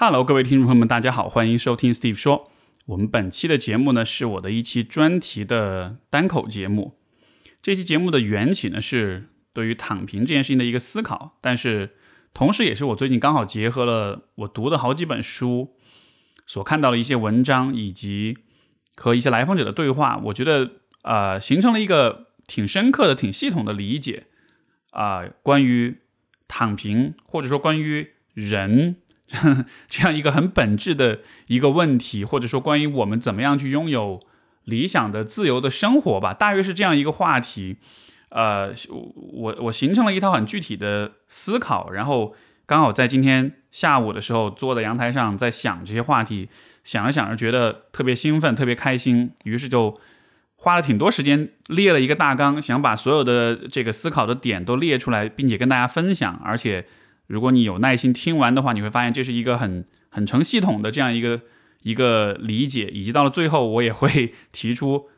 Hello，各位听众朋友们，大家好，欢迎收听 Steve 说。我们本期的节目呢，是我的一期专题的单口节目。这期节目的缘起呢，是对于躺平这件事情的一个思考，但是同时也是我最近刚好结合了我读的好几本书所看到的一些文章，以及和一些来访者的对话，我觉得呃，形成了一个挺深刻的、挺系统的理解啊，关于躺平，或者说关于人。这样一个很本质的一个问题，或者说关于我们怎么样去拥有理想的自由的生活吧，大约是这样一个话题。呃，我我形成了一套很具体的思考，然后刚好在今天下午的时候坐在阳台上在想这些话题，想着想着觉得特别兴奋，特别开心，于是就花了挺多时间列了一个大纲，想把所有的这个思考的点都列出来，并且跟大家分享，而且。如果你有耐心听完的话，你会发现这是一个很很成系统的这样一个一个理解，以及到了最后，我也会提出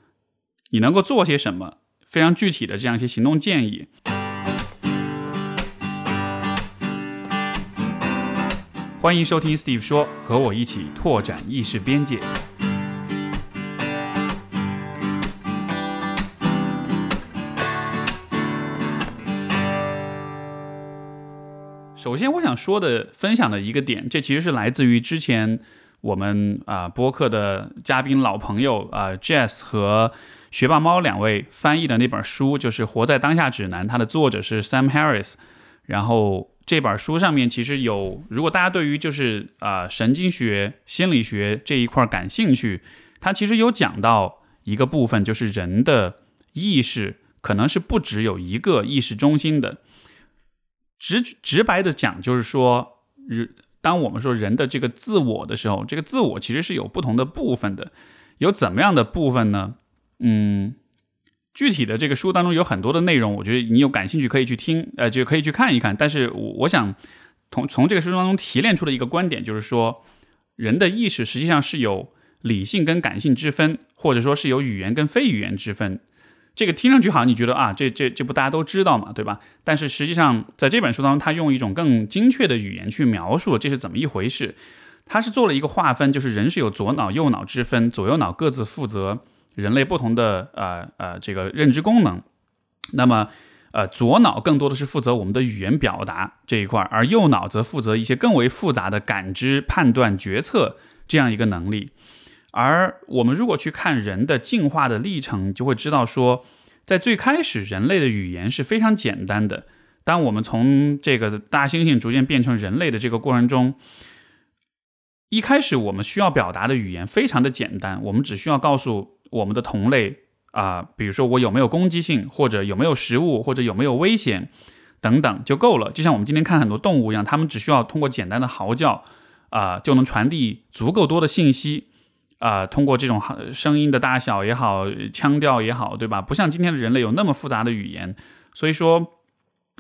你能够做些什么非常具体的这样一些行动建议。欢迎收听 Steve 说，和我一起拓展意识边界。首先，我想说的、分享的一个点，这其实是来自于之前我们啊播客的嘉宾老朋友啊 Jess 和学霸猫两位翻译的那本书，就是《活在当下指南》，它的作者是 Sam Harris。然后这本书上面其实有，如果大家对于就是啊神经学、心理学这一块感兴趣，它其实有讲到一个部分，就是人的意识可能是不只有一个意识中心的。直直白的讲，就是说，人当我们说人的这个自我的时候，这个自我其实是有不同的部分的。有怎么样的部分呢？嗯，具体的这个书当中有很多的内容，我觉得你有感兴趣可以去听，呃，就可以去看一看。但是我我想从从这个书当中提炼出的一个观点，就是说，人的意识实际上是有理性跟感性之分，或者说是有语言跟非语言之分。这个听上去好像你觉得啊，这这这不大家都知道嘛，对吧？但是实际上，在这本书当中，他用一种更精确的语言去描述这是怎么一回事。他是做了一个划分，就是人是有左脑右脑之分，左右脑各自负责人类不同的呃呃这个认知功能。那么呃左脑更多的是负责我们的语言表达这一块，而右脑则负责一些更为复杂的感知、判断、决策这样一个能力。而我们如果去看人的进化的历程，就会知道说，在最开始人类的语言是非常简单的。当我们从这个大猩猩逐渐变成人类的这个过程中，一开始我们需要表达的语言非常的简单，我们只需要告诉我们的同类啊，比如说我有没有攻击性，或者有没有食物，或者有没有危险等等就够了。就像我们今天看很多动物一样，它们只需要通过简单的嚎叫啊，就能传递足够多的信息。啊，通过这种声音的大小也好，腔调也好，对吧？不像今天的人类有那么复杂的语言，所以说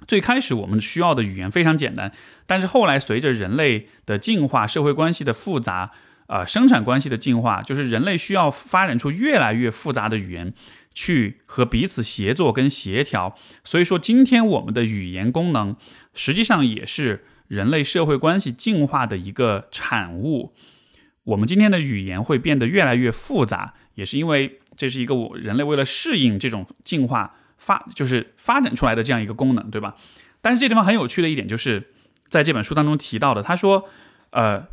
最开始我们需要的语言非常简单。但是后来随着人类的进化、社会关系的复杂、啊生产关系的进化，就是人类需要发展出越来越复杂的语言去和彼此协作跟协调。所以说，今天我们的语言功能实际上也是人类社会关系进化的一个产物。我们今天的语言会变得越来越复杂，也是因为这是一个我人类为了适应这种进化发就是发展出来的这样一个功能，对吧？但是这地方很有趣的一点就是在这本书当中提到的，他说，呃，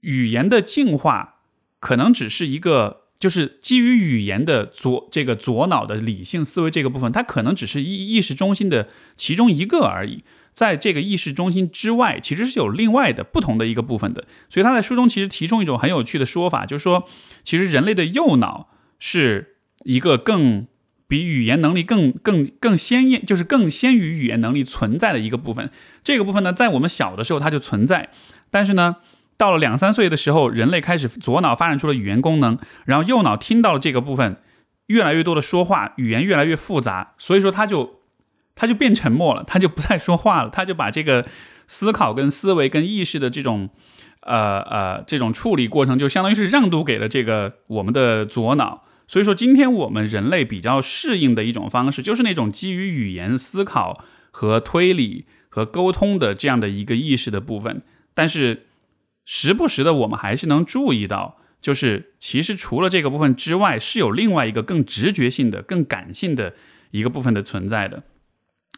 语言的进化可能只是一个，就是基于语言的左这个左脑的理性思维这个部分，它可能只是意意识中心的其中一个而已。在这个意识中心之外，其实是有另外的不同的一个部分的。所以他在书中其实提出一种很有趣的说法，就是说，其实人类的右脑是一个更比语言能力更更更鲜艳，就是更先于语言能力存在的一个部分。这个部分呢，在我们小的时候它就存在，但是呢，到了两三岁的时候，人类开始左脑发展出了语言功能，然后右脑听到了这个部分越来越多的说话，语言越来越复杂，所以说它就。他就变沉默了，他就不再说话了，他就把这个思考、跟思维、跟意识的这种，呃呃，这种处理过程，就相当于是让渡给了这个我们的左脑。所以说，今天我们人类比较适应的一种方式，就是那种基于语言思考和推理和沟通的这样的一个意识的部分。但是，时不时的我们还是能注意到，就是其实除了这个部分之外，是有另外一个更直觉性的、更感性的一个部分的存在的。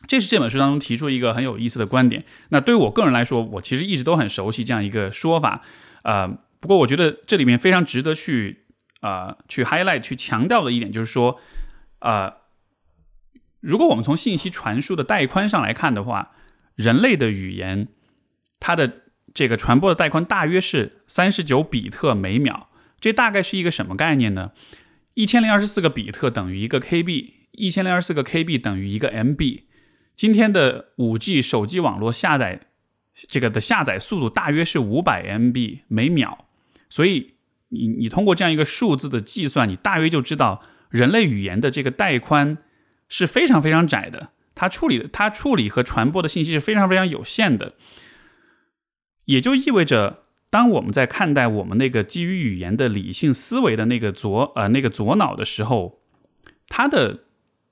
这是这本书当中提出一个很有意思的观点。那对于我个人来说，我其实一直都很熟悉这样一个说法。呃，不过我觉得这里面非常值得去啊去 highlight 去强调的一点就是说，啊，如果我们从信息传输的带宽上来看的话，人类的语言它的这个传播的带宽大约是三十九比特每秒。这大概是一个什么概念呢？一千零二十四个比特等于一个 KB，一千零二十四个 KB 等于一个 MB。今天的五 G 手机网络下载这个的下载速度大约是五百 MB 每秒，所以你你通过这样一个数字的计算，你大约就知道人类语言的这个带宽是非常非常窄的，它处理它处理和传播的信息是非常非常有限的，也就意味着，当我们在看待我们那个基于语言的理性思维的那个左呃那个左脑的时候，它的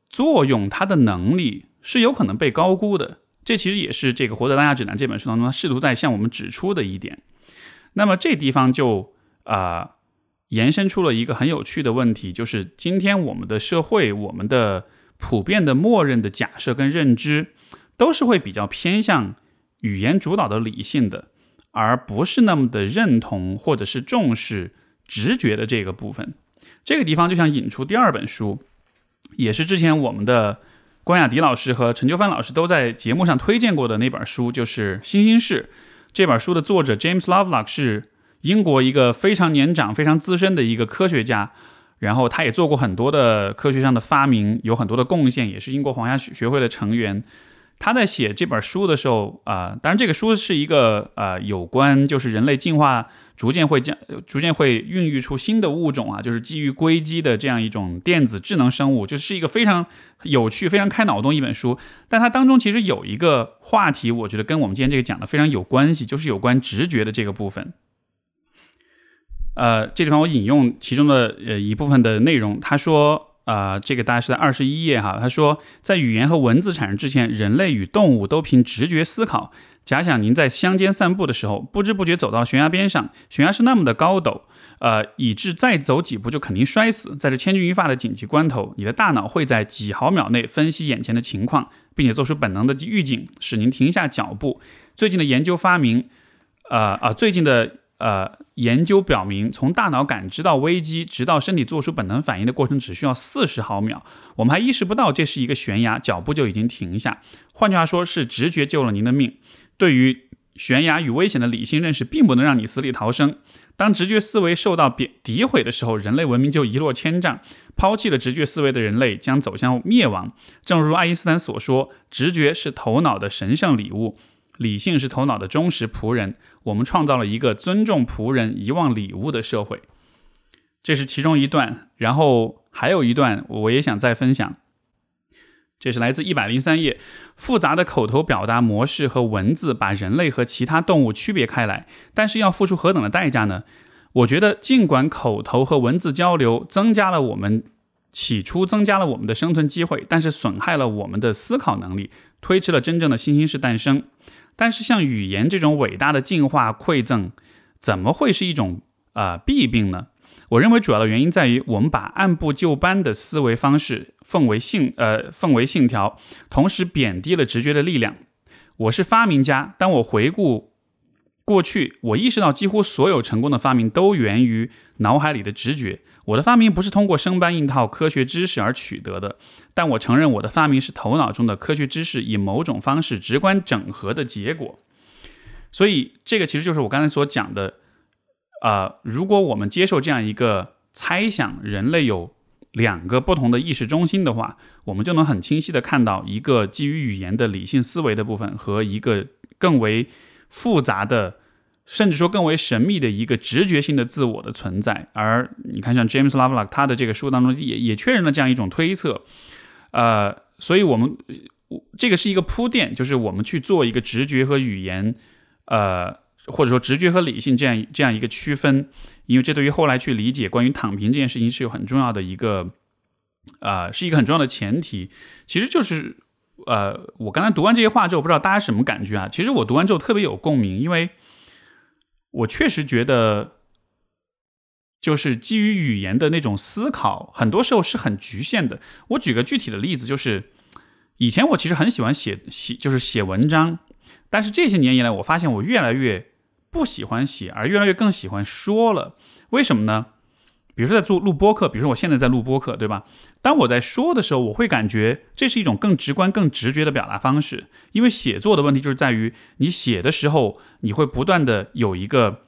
作用，它的能力。是有可能被高估的，这其实也是这个《活在当下指南》这本书当中，试图在向我们指出的一点。那么这地方就啊，延伸出了一个很有趣的问题，就是今天我们的社会，我们的普遍的默认的假设跟认知，都是会比较偏向语言主导的理性的，而不是那么的认同或者是重视直觉的这个部分。这个地方就想引出第二本书，也是之前我们的。关雅迪老师和陈秋帆老师都在节目上推荐过的那本书，就是《星星事》。这本书的作者 James Lovelock 是英国一个非常年长、非常资深的一个科学家，然后他也做过很多的科学上的发明，有很多的贡献，也是英国皇家学会的成员。他在写这本书的时候啊，当然这个书是一个呃有关就是人类进化逐渐会将逐渐会孕育出新的物种啊，就是基于硅基的这样一种电子智能生物，就是一个非常有趣、非常开脑洞一本书。但它当中其实有一个话题，我觉得跟我们今天这个讲的非常有关系，就是有关直觉的这个部分。呃，这地方我引用其中的呃一部分的内容，他说。啊，这个大概是在二十一页哈。他说，在语言和文字产生之前，人类与动物都凭直觉思考。假想您在乡间散步的时候，不知不觉走到悬崖边上，悬崖是那么的高陡，呃，以致再走几步就肯定摔死。在这千钧一发的紧急关头，你的大脑会在几毫秒内分析眼前的情况，并且做出本能的预警，使您停下脚步。最近的研究发明，呃啊，最近的。呃，研究表明，从大脑感知到危机，直到身体做出本能反应的过程，只需要四十毫秒。我们还意识不到这是一个悬崖，脚步就已经停下。换句话说，是直觉救了您的命。对于悬崖与危险的理性认识，并不能让你死里逃生。当直觉思维受到贬诋毁的时候，人类文明就一落千丈。抛弃了直觉思维的人类将走向灭亡。正如爱因斯坦所说，直觉是头脑的神圣礼物。理性是头脑的忠实仆人。我们创造了一个尊重仆人、遗忘礼物的社会。这是其中一段，然后还有一段，我也想再分享。这是来自一百零三页。复杂的口头表达模式和文字把人类和其他动物区别开来，但是要付出何等的代价呢？我觉得，尽管口头和文字交流增加了我们起初增加了我们的生存机会，但是损害了我们的思考能力，推迟了真正的新兴式诞生。但是，像语言这种伟大的进化馈赠，怎么会是一种啊弊病呢？我认为主要的原因在于，我们把按部就班的思维方式奉为信呃奉为信条，同时贬低了直觉的力量。我是发明家，当我回顾过去，我意识到几乎所有成功的发明都源于脑海里的直觉。我的发明不是通过生搬硬套科学知识而取得的，但我承认我的发明是头脑中的科学知识以某种方式直观整合的结果。所以，这个其实就是我刚才所讲的，啊，如果我们接受这样一个猜想，人类有两个不同的意识中心的话，我们就能很清晰的看到一个基于语言的理性思维的部分和一个更为复杂的。甚至说更为神秘的一个直觉性的自我的存在，而你看，像 James Lovelock 他的这个书当中也也确认了这样一种推测，呃，所以我们这个是一个铺垫，就是我们去做一个直觉和语言，呃，或者说直觉和理性这样这样一个区分，因为这对于后来去理解关于躺平这件事情是有很重要的一个，呃，是一个很重要的前提。其实就是，呃，我刚才读完这些话之后，不知道大家什么感觉啊？其实我读完之后特别有共鸣，因为。我确实觉得，就是基于语言的那种思考，很多时候是很局限的。我举个具体的例子，就是以前我其实很喜欢写写，就是写文章，但是这些年以来，我发现我越来越不喜欢写，而越来越更喜欢说了。为什么呢？比如说在做录播课，比如说我现在在录播课，对吧？当我在说的时候，我会感觉这是一种更直观、更直觉的表达方式。因为写作的问题就是在于，你写的时候，你会不断的有一个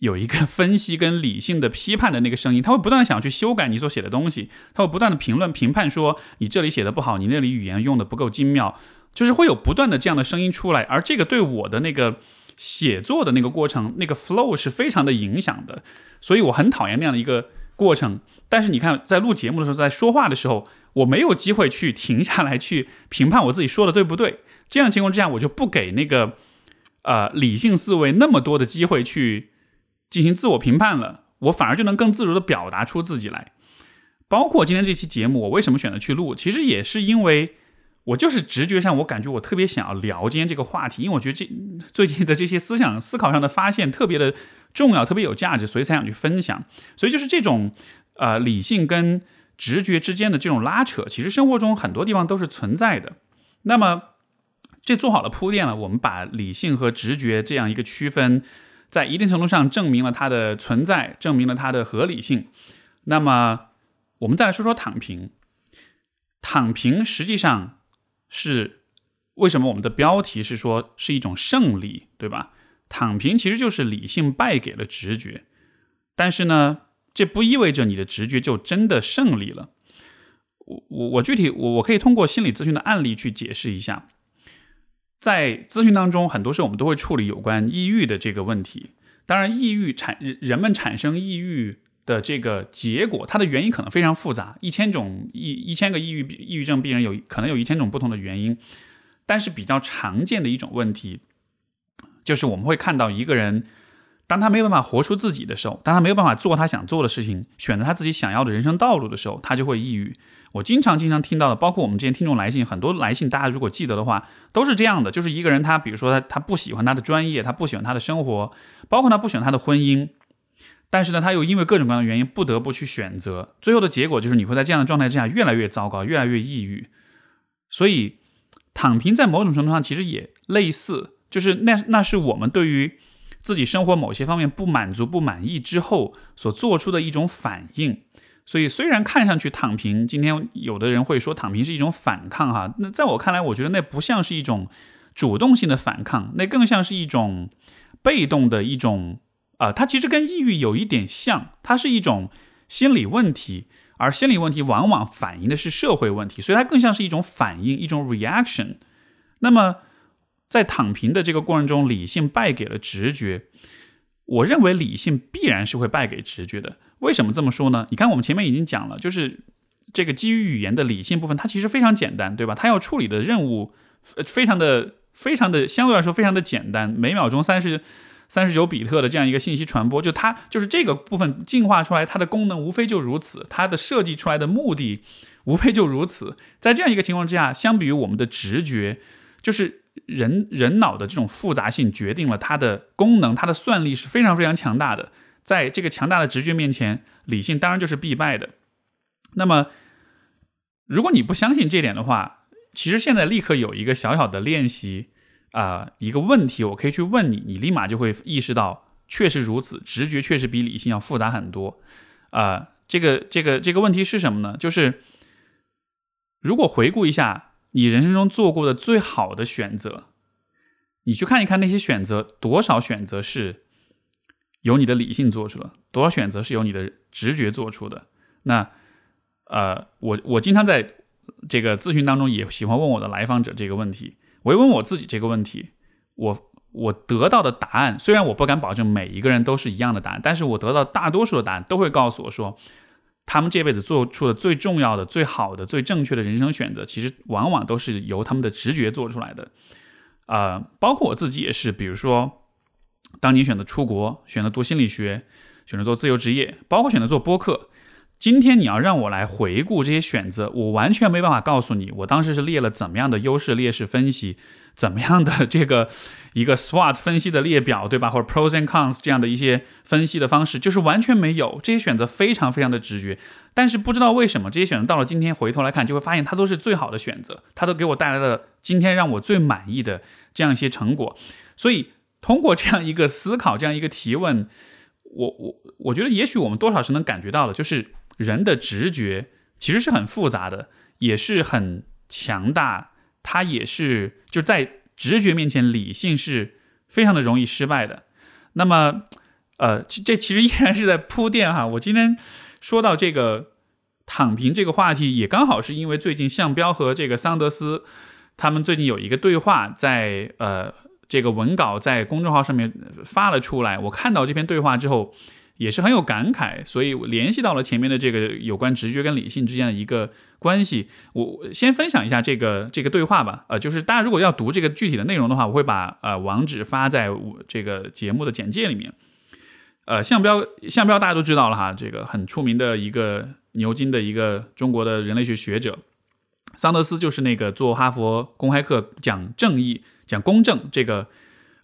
有一个分析跟理性的批判的那个声音，他会不断的想去修改你所写的东西，他会不断的评论、评判说你这里写的不好，你那里语言用的不够精妙，就是会有不断的这样的声音出来。而这个对我的那个写作的那个过程，那个 flow 是非常的影响的。所以我很讨厌那样的一个过程，但是你看，在录节目的时候，在说话的时候，我没有机会去停下来去评判我自己说的对不对。这样情况之下，我就不给那个呃理性思维那么多的机会去进行自我评判了，我反而就能更自如的表达出自己来。包括今天这期节目，我为什么选择去录，其实也是因为。我就是直觉上，我感觉我特别想要聊今天这个话题，因为我觉得这 最近的这些思想思考上的发现特别的重要，特别有价值，所以才想去分享。所以就是这种呃理性跟直觉之间的这种拉扯，其实生活中很多地方都是存在的。那么这做好了铺垫了，我们把理性和直觉这样一个区分，在一定程度上证明了它的存在，证明了它的合理性。那么我们再来说说躺平，躺平实际上。是为什么我们的标题是说是一种胜利，对吧？躺平其实就是理性败给了直觉，但是呢，这不意味着你的直觉就真的胜利了。我我我具体我我可以通过心理咨询的案例去解释一下，在咨询当中，很多时候我们都会处理有关抑郁的这个问题。当然，抑郁产人们产生抑郁。的这个结果，它的原因可能非常复杂，一千种一一千个抑郁抑郁症病人有可能有一千种不同的原因，但是比较常见的一种问题，就是我们会看到一个人，当他没有办法活出自己的时候，当他没有办法做他想做的事情，选择他自己想要的人生道路的时候，他就会抑郁。我经常经常听到的，包括我们之前听众来信，很多来信，大家如果记得的话，都是这样的，就是一个人他，比如说他他不喜欢他的专业，他不喜欢他的生活，包括他不喜欢他的婚姻。但是呢，他又因为各种各样的原因不得不去选择，最后的结果就是你会在这样的状态之下越来越糟糕，越来越抑郁。所以，躺平在某种程度上其实也类似，就是那那是我们对于自己生活某些方面不满足、不满意之后所做出的一种反应。所以，虽然看上去躺平，今天有的人会说躺平是一种反抗，哈，那在我看来，我觉得那不像是一种主动性的反抗，那更像是一种被动的一种。啊，它其实跟抑郁有一点像，它是一种心理问题，而心理问题往往反映的是社会问题，所以它更像是一种反应，一种 reaction。那么，在躺平的这个过程中，理性败给了直觉。我认为理性必然是会败给直觉的。为什么这么说呢？你看，我们前面已经讲了，就是这个基于语言的理性部分，它其实非常简单，对吧？它要处理的任务非常的、非常的相对来说非常的简单，每秒钟三十。三十九比特的这样一个信息传播，就它就是这个部分进化出来，它的功能无非就如此，它的设计出来的目的无非就如此。在这样一个情况之下，相比于我们的直觉，就是人人脑的这种复杂性决定了它的功能，它的算力是非常非常强大的。在这个强大的直觉面前，理性当然就是必败的。那么，如果你不相信这点的话，其实现在立刻有一个小小的练习。啊，一个问题，我可以去问你，你立马就会意识到，确实如此，直觉确实比理性要复杂很多。啊，这个这个这个问题是什么呢？就是如果回顾一下你人生中做过的最好的选择，你去看一看那些选择，多少选择是由你的理性做出的，多少选择是由你的直觉做出的。那呃，我我经常在这个咨询当中也喜欢问我的来访者这个问题。我也问我自己这个问题，我我得到的答案，虽然我不敢保证每一个人都是一样的答案，但是我得到大多数的答案都会告诉我说，他们这辈子做出的最重要的、最好的、最正确的人生选择，其实往往都是由他们的直觉做出来的。啊，包括我自己也是，比如说，当你选择出国、选择读心理学、选择做自由职业，包括选择做播客，今天你要让我来回顾这些选择，我完全没办法告诉你，我当时是列了怎么样的优势劣势分析，怎么样的这个一个 SWOT 分析的列表，对吧？或者 pros and cons 这样的一些分析的方式，就是完全没有。这些选择非常非常的直觉，但是不知道为什么这些选择到了今天回头来看，就会发现它都是最好的选择，它都给我带来了今天让我最满意的这样一些成果。所以通过这样一个思考，这样一个提问，我我我觉得也许我们多少是能感觉到的，就是。人的直觉其实是很复杂的，也是很强大。它也是就在直觉面前，理性是非常的容易失败的。那么，呃，这其实依然是在铺垫哈。我今天说到这个躺平这个话题，也刚好是因为最近向彪和这个桑德斯他们最近有一个对话，在呃这个文稿在公众号上面发了出来。我看到这篇对话之后。也是很有感慨，所以我联系到了前面的这个有关直觉跟理性之间的一个关系。我先分享一下这个这个对话吧。呃，就是大家如果要读这个具体的内容的话，我会把呃网址发在我这个节目的简介里面。呃，向标向标大家都知道了哈，这个很出名的一个牛津的一个中国的人类学学者，桑德斯就是那个做哈佛公开课讲正义、讲公正这个。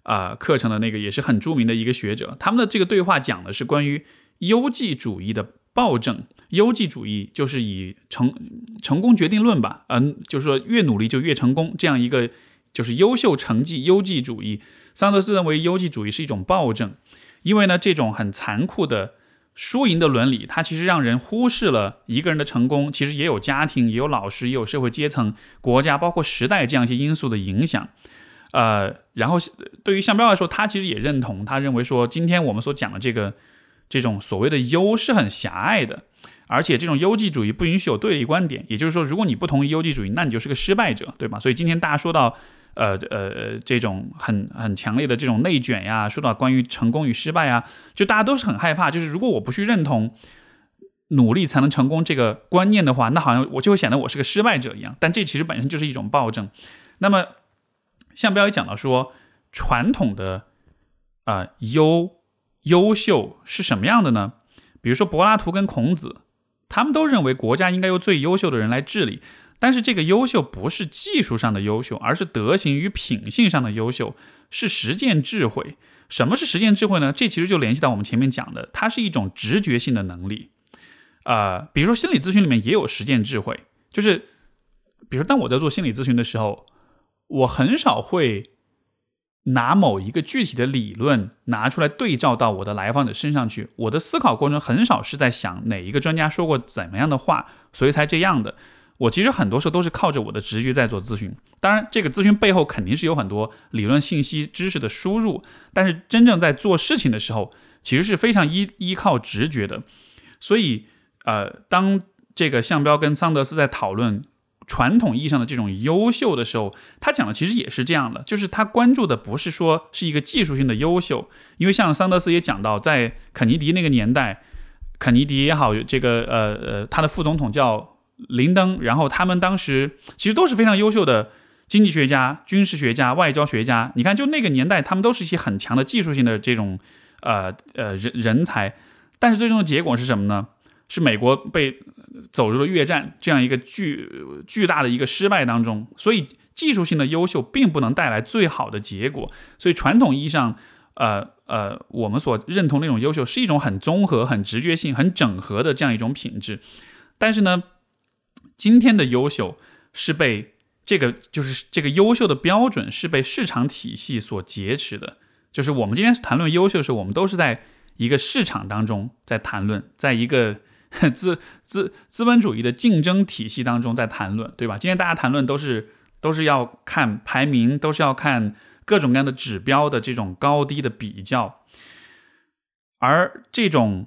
啊，课程的那个也是很著名的一个学者，他们的这个对话讲的是关于优绩主义的暴政。优绩主义就是以成成功决定论吧，嗯，就是说越努力就越成功这样一个就是优秀成绩优绩主义。桑德斯认为优绩主义是一种暴政，因为呢这种很残酷的输赢的伦理，它其实让人忽视了一个人的成功，其实也有家庭，也有老师，也有社会阶层、国家，包括时代这样一些因素的影响。呃，然后对于项彪来说，他其实也认同，他认为说，今天我们所讲的这个这种所谓的优是很狭隘的，而且这种优绩主义不允许有对立观点。也就是说，如果你不同意优绩主义，那你就是个失败者，对吧？所以今天大家说到，呃呃，这种很很强烈的这种内卷呀，说到关于成功与失败啊，就大家都是很害怕，就是如果我不去认同努力才能成功这个观念的话，那好像我就会显得我是个失败者一样。但这其实本身就是一种暴政。那么。向标也讲到说，传统的啊优优秀是什么样的呢？比如说柏拉图跟孔子，他们都认为国家应该由最优秀的人来治理。但是这个优秀不是技术上的优秀，而是德行与品性上的优秀，是实践智慧。什么是实践智慧呢？这其实就联系到我们前面讲的，它是一种直觉性的能力。呃，比如说心理咨询里面也有实践智慧，就是比如说当我在做心理咨询的时候。我很少会拿某一个具体的理论拿出来对照到我的来访者身上去。我的思考过程很少是在想哪一个专家说过怎么样的话，所以才这样的。我其实很多时候都是靠着我的直觉在做咨询。当然，这个咨询背后肯定是有很多理论信息、知识的输入，但是真正在做事情的时候，其实是非常依依靠直觉的。所以，呃，当这个向标跟桑德斯在讨论。传统意义上的这种优秀的时候，他讲的其实也是这样的，就是他关注的不是说是一个技术性的优秀，因为像桑德斯也讲到，在肯尼迪那个年代，肯尼迪也好，这个呃呃，他的副总统叫林登，然后他们当时其实都是非常优秀的经济学家、军事学家、外交学家。你看，就那个年代，他们都是一些很强的技术性的这种呃呃人人才，但是最终的结果是什么呢？是美国被。走入了越战这样一个巨巨大的一个失败当中，所以技术性的优秀并不能带来最好的结果。所以传统意义上，呃呃，我们所认同那种优秀是一种很综合、很直觉性、很整合的这样一种品质。但是呢，今天的优秀是被这个就是这个优秀的标准是被市场体系所劫持的。就是我们今天谈论优秀的时候，我们都是在一个市场当中在谈论，在一个。资资资本主义的竞争体系当中，在谈论，对吧？今天大家谈论都是都是要看排名，都是要看各种各样的指标的这种高低的比较，而这种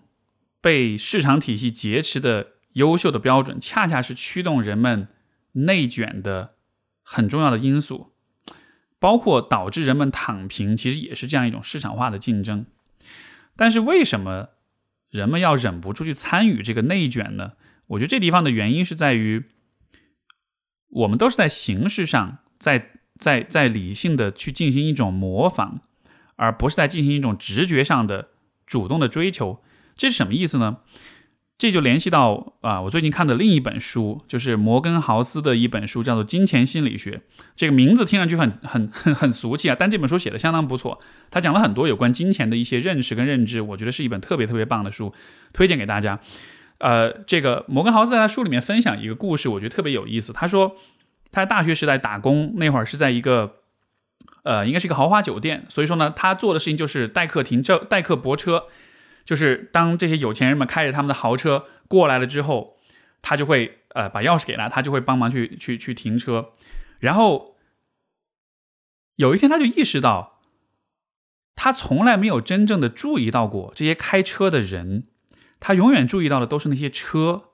被市场体系劫持的优秀的标准，恰恰是驱动人们内卷的很重要的因素，包括导致人们躺平，其实也是这样一种市场化的竞争。但是为什么？人们要忍不住去参与这个内卷呢？我觉得这地方的原因是在于，我们都是在形式上，在在在理性的去进行一种模仿，而不是在进行一种直觉上的主动的追求。这是什么意思呢？这就联系到啊，我最近看的另一本书，就是摩根豪斯的一本书，叫做《金钱心理学》。这个名字听上去很很很很俗气啊，但这本书写的相当不错。他讲了很多有关金钱的一些认识跟认知，我觉得是一本特别特别棒的书，推荐给大家。呃，这个摩根豪斯在他书里面分享一个故事，我觉得特别有意思。他说他大学时代打工那会儿是在一个呃，应该是一个豪华酒店，所以说呢，他做的事情就是代客停车、代客泊车。就是当这些有钱人们开着他们的豪车过来了之后，他就会呃把钥匙给他，他就会帮忙去去去停车。然后有一天他就意识到，他从来没有真正的注意到过这些开车的人，他永远注意到的都是那些车。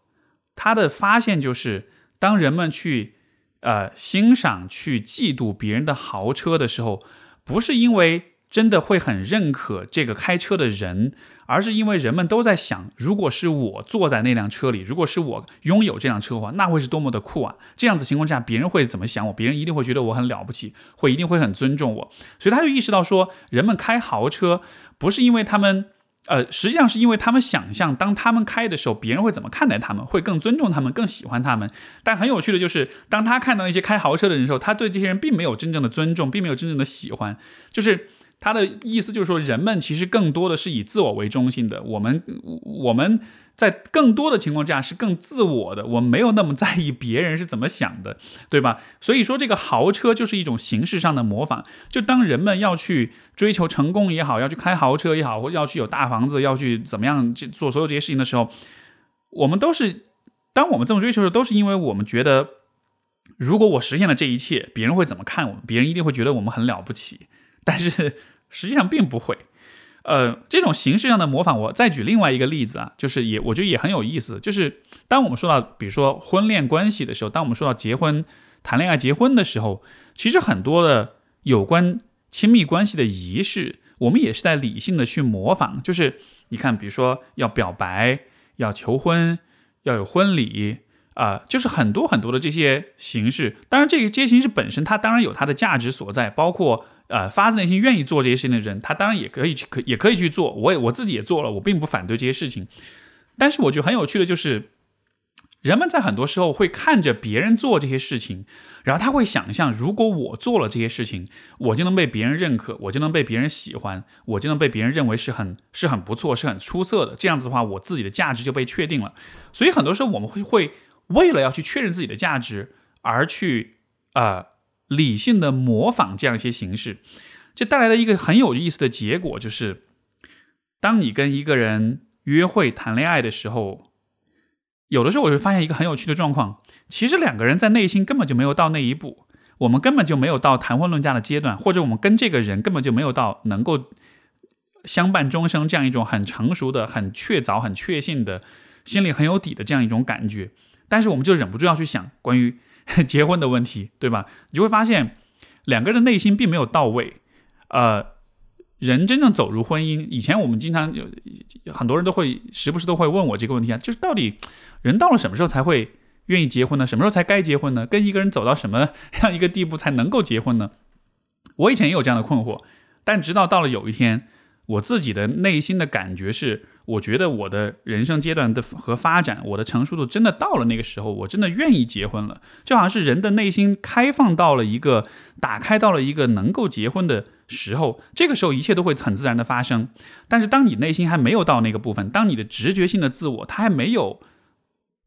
他的发现就是，当人们去呃欣赏、去嫉妒别人的豪车的时候，不是因为。真的会很认可这个开车的人，而是因为人们都在想，如果是我坐在那辆车里，如果是我拥有这辆车的话，那会是多么的酷啊！这样子情况下，别人会怎么想我？别人一定会觉得我很了不起，会一定会很尊重我。所以他就意识到说，人们开豪车不是因为他们，呃，实际上是因为他们想象，当他们开的时候，别人会怎么看待他们，会更尊重他们，更喜欢他们。但很有趣的就是，当他看到那些开豪车的人的时候，他对这些人并没有真正的尊重，并没有真正的喜欢，就是。他的意思就是说，人们其实更多的是以自我为中心的。我们我们在更多的情况下是更自我的，我们没有那么在意别人是怎么想的，对吧？所以说，这个豪车就是一种形式上的模仿。就当人们要去追求成功也好，要去开豪车也好，或要去有大房子，要去怎么样去做所有这些事情的时候，我们都是当我们这么追求的时候，都是因为我们觉得，如果我实现了这一切，别人会怎么看我们？别人一定会觉得我们很了不起。但是实际上并不会，呃，这种形式上的模仿，我再举另外一个例子啊，就是也我觉得也很有意思，就是当我们说到比如说婚恋关系的时候，当我们说到结婚、谈恋爱、结婚的时候，其实很多的有关亲密关系的仪式，我们也是在理性的去模仿。就是你看，比如说要表白、要求婚、要有婚礼啊，就是很多很多的这些形式。当然，这个这些形式本身，它当然有它的价值所在，包括。呃，发自内心愿意做这些事情的人，他当然也可以去，可也可以去做。我也我自己也做了，我并不反对这些事情。但是我觉得很有趣的就是，人们在很多时候会看着别人做这些事情，然后他会想象，如果我做了这些事情，我就能被别人认可，我就能被别人喜欢，我就能被别人认为是很是很不错、是很出色的。这样子的话，我自己的价值就被确定了。所以很多时候我们会会为了要去确认自己的价值而去啊。理性的模仿这样一些形式，这带来了一个很有意思的结果，就是当你跟一个人约会谈恋爱的时候，有的时候我会发现一个很有趣的状况，其实两个人在内心根本就没有到那一步，我们根本就没有到谈婚论嫁的阶段，或者我们跟这个人根本就没有到能够相伴终生这样一种很成熟的、很确凿、很确信的心里很有底的这样一种感觉，但是我们就忍不住要去想关于。结婚的问题，对吧？你就会发现两个人的内心并没有到位。呃，人真正走入婚姻，以前我们经常有很多人都会时不时都会问我这个问题啊，就是到底人到了什么时候才会愿意结婚呢？什么时候才该结婚呢？跟一个人走到什么 样一个地步才能够结婚呢？我以前也有这样的困惑，但直到到了有一天，我自己的内心的感觉是。我觉得我的人生阶段的和发展，我的成熟度真的到了那个时候，我真的愿意结婚了。就好像是人的内心开放到了一个打开到了一个能够结婚的时候，这个时候一切都会很自然的发生。但是当你内心还没有到那个部分，当你的直觉性的自我他还没有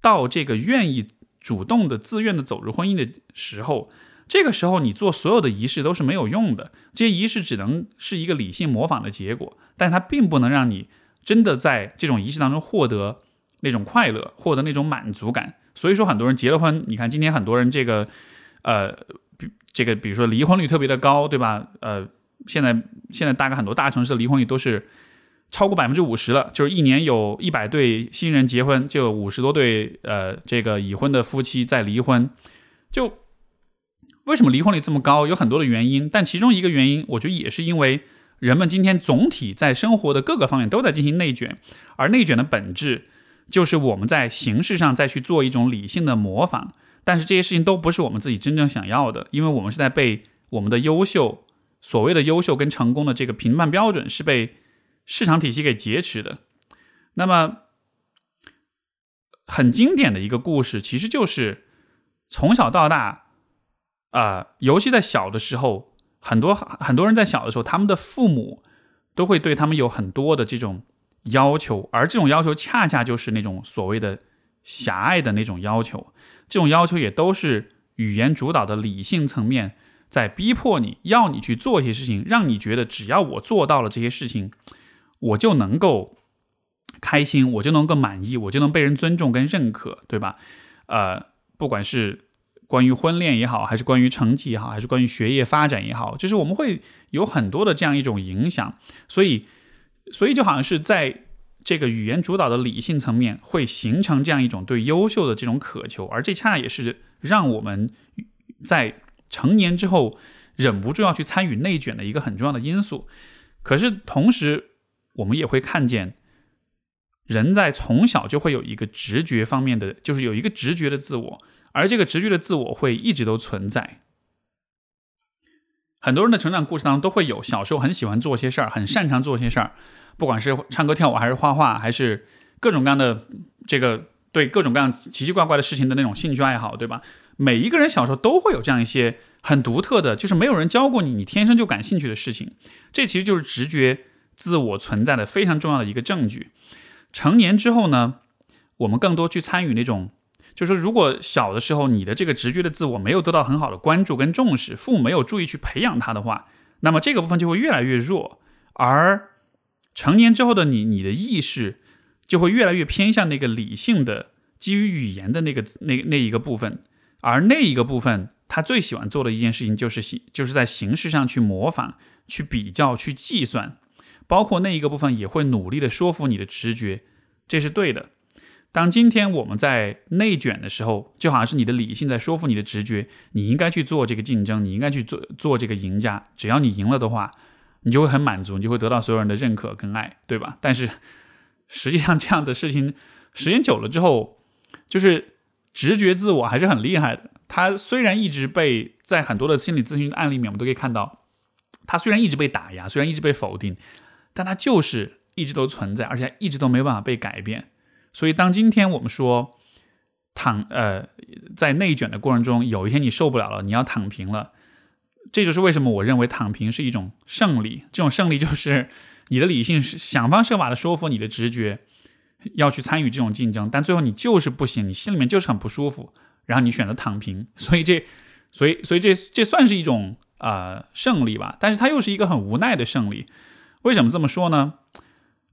到这个愿意主动的自愿的走入婚姻的时候，这个时候你做所有的仪式都是没有用的。这些仪式只能是一个理性模仿的结果，但它并不能让你。真的在这种仪式当中获得那种快乐，获得那种满足感。所以说，很多人结了婚，你看今天很多人这个，呃，这个比如说离婚率特别的高，对吧？呃，现在现在大概很多大城市的离婚率都是超过百分之五十了，就是一年有一百对新人结婚，就五十多对呃这个已婚的夫妻在离婚。就为什么离婚率这么高？有很多的原因，但其中一个原因，我觉得也是因为。人们今天总体在生活的各个方面都在进行内卷，而内卷的本质就是我们在形式上再去做一种理性的模仿，但是这些事情都不是我们自己真正想要的，因为我们是在被我们的优秀所谓的优秀跟成功的这个评判标准是被市场体系给劫持的。那么，很经典的一个故事，其实就是从小到大，啊，尤其在小的时候，很多很多人在小的时候，他们的父母都会对他们有很多的这种要求，而这种要求恰恰就是那种所谓的狭隘的那种要求，这种要求也都是语言主导的理性层面在逼迫你要你去做一些事情，让你觉得只要我做到了这些事情，我就能够。开心，我就能够满意，我就能被人尊重跟认可，对吧？呃，不管是关于婚恋也好，还是关于成绩也好，还是关于学业发展也好，就是我们会有很多的这样一种影响，所以，所以就好像是在这个语言主导的理性层面，会形成这样一种对优秀的这种渴求，而这恰恰也是让我们在成年之后忍不住要去参与内卷的一个很重要的因素。可是同时，我们也会看见。人在从小就会有一个直觉方面的，就是有一个直觉的自我，而这个直觉的自我会一直都存在。很多人的成长故事当中都会有，小时候很喜欢做些事儿，很擅长做些事儿，不管是唱歌跳舞，还是画画，还是各种各样的这个对各种各样奇奇怪怪的事情的那种兴趣爱好，对吧？每一个人小时候都会有这样一些很独特的，就是没有人教过你，你天生就感兴趣的事情。这其实就是直觉自我存在的非常重要的一个证据。成年之后呢，我们更多去参与那种，就是说，如果小的时候你的这个直觉的自我没有得到很好的关注跟重视，父母没有注意去培养他的话，那么这个部分就会越来越弱。而成年之后的你，你的意识就会越来越偏向那个理性的、基于语言的那个那那一个部分。而那一个部分，他最喜欢做的一件事情就是形，就是在形式上去模仿、去比较、去计算。包括那一个部分也会努力的说服你的直觉，这是对的。当今天我们在内卷的时候，就好像是你的理性在说服你的直觉，你应该去做这个竞争，你应该去做做这个赢家。只要你赢了的话，你就会很满足，你就会得到所有人的认可跟爱，对吧？但是 实际上这样的事情时间久了之后，就是直觉自我还是很厉害的。他虽然一直被在很多的心理咨询案例里面，我们都可以看到，他虽然一直被打压，虽然一直被否定。但它就是一直都存在，而且一直都没办法被改变。所以，当今天我们说躺呃，在内卷的过程中，有一天你受不了了，你要躺平了，这就是为什么我认为躺平是一种胜利。这种胜利就是你的理性是想方设法的说服你的直觉要去参与这种竞争，但最后你就是不行，你心里面就是很不舒服，然后你选择躺平。所以这，所以所以这这算是一种呃胜利吧，但是它又是一个很无奈的胜利。为什么这么说呢？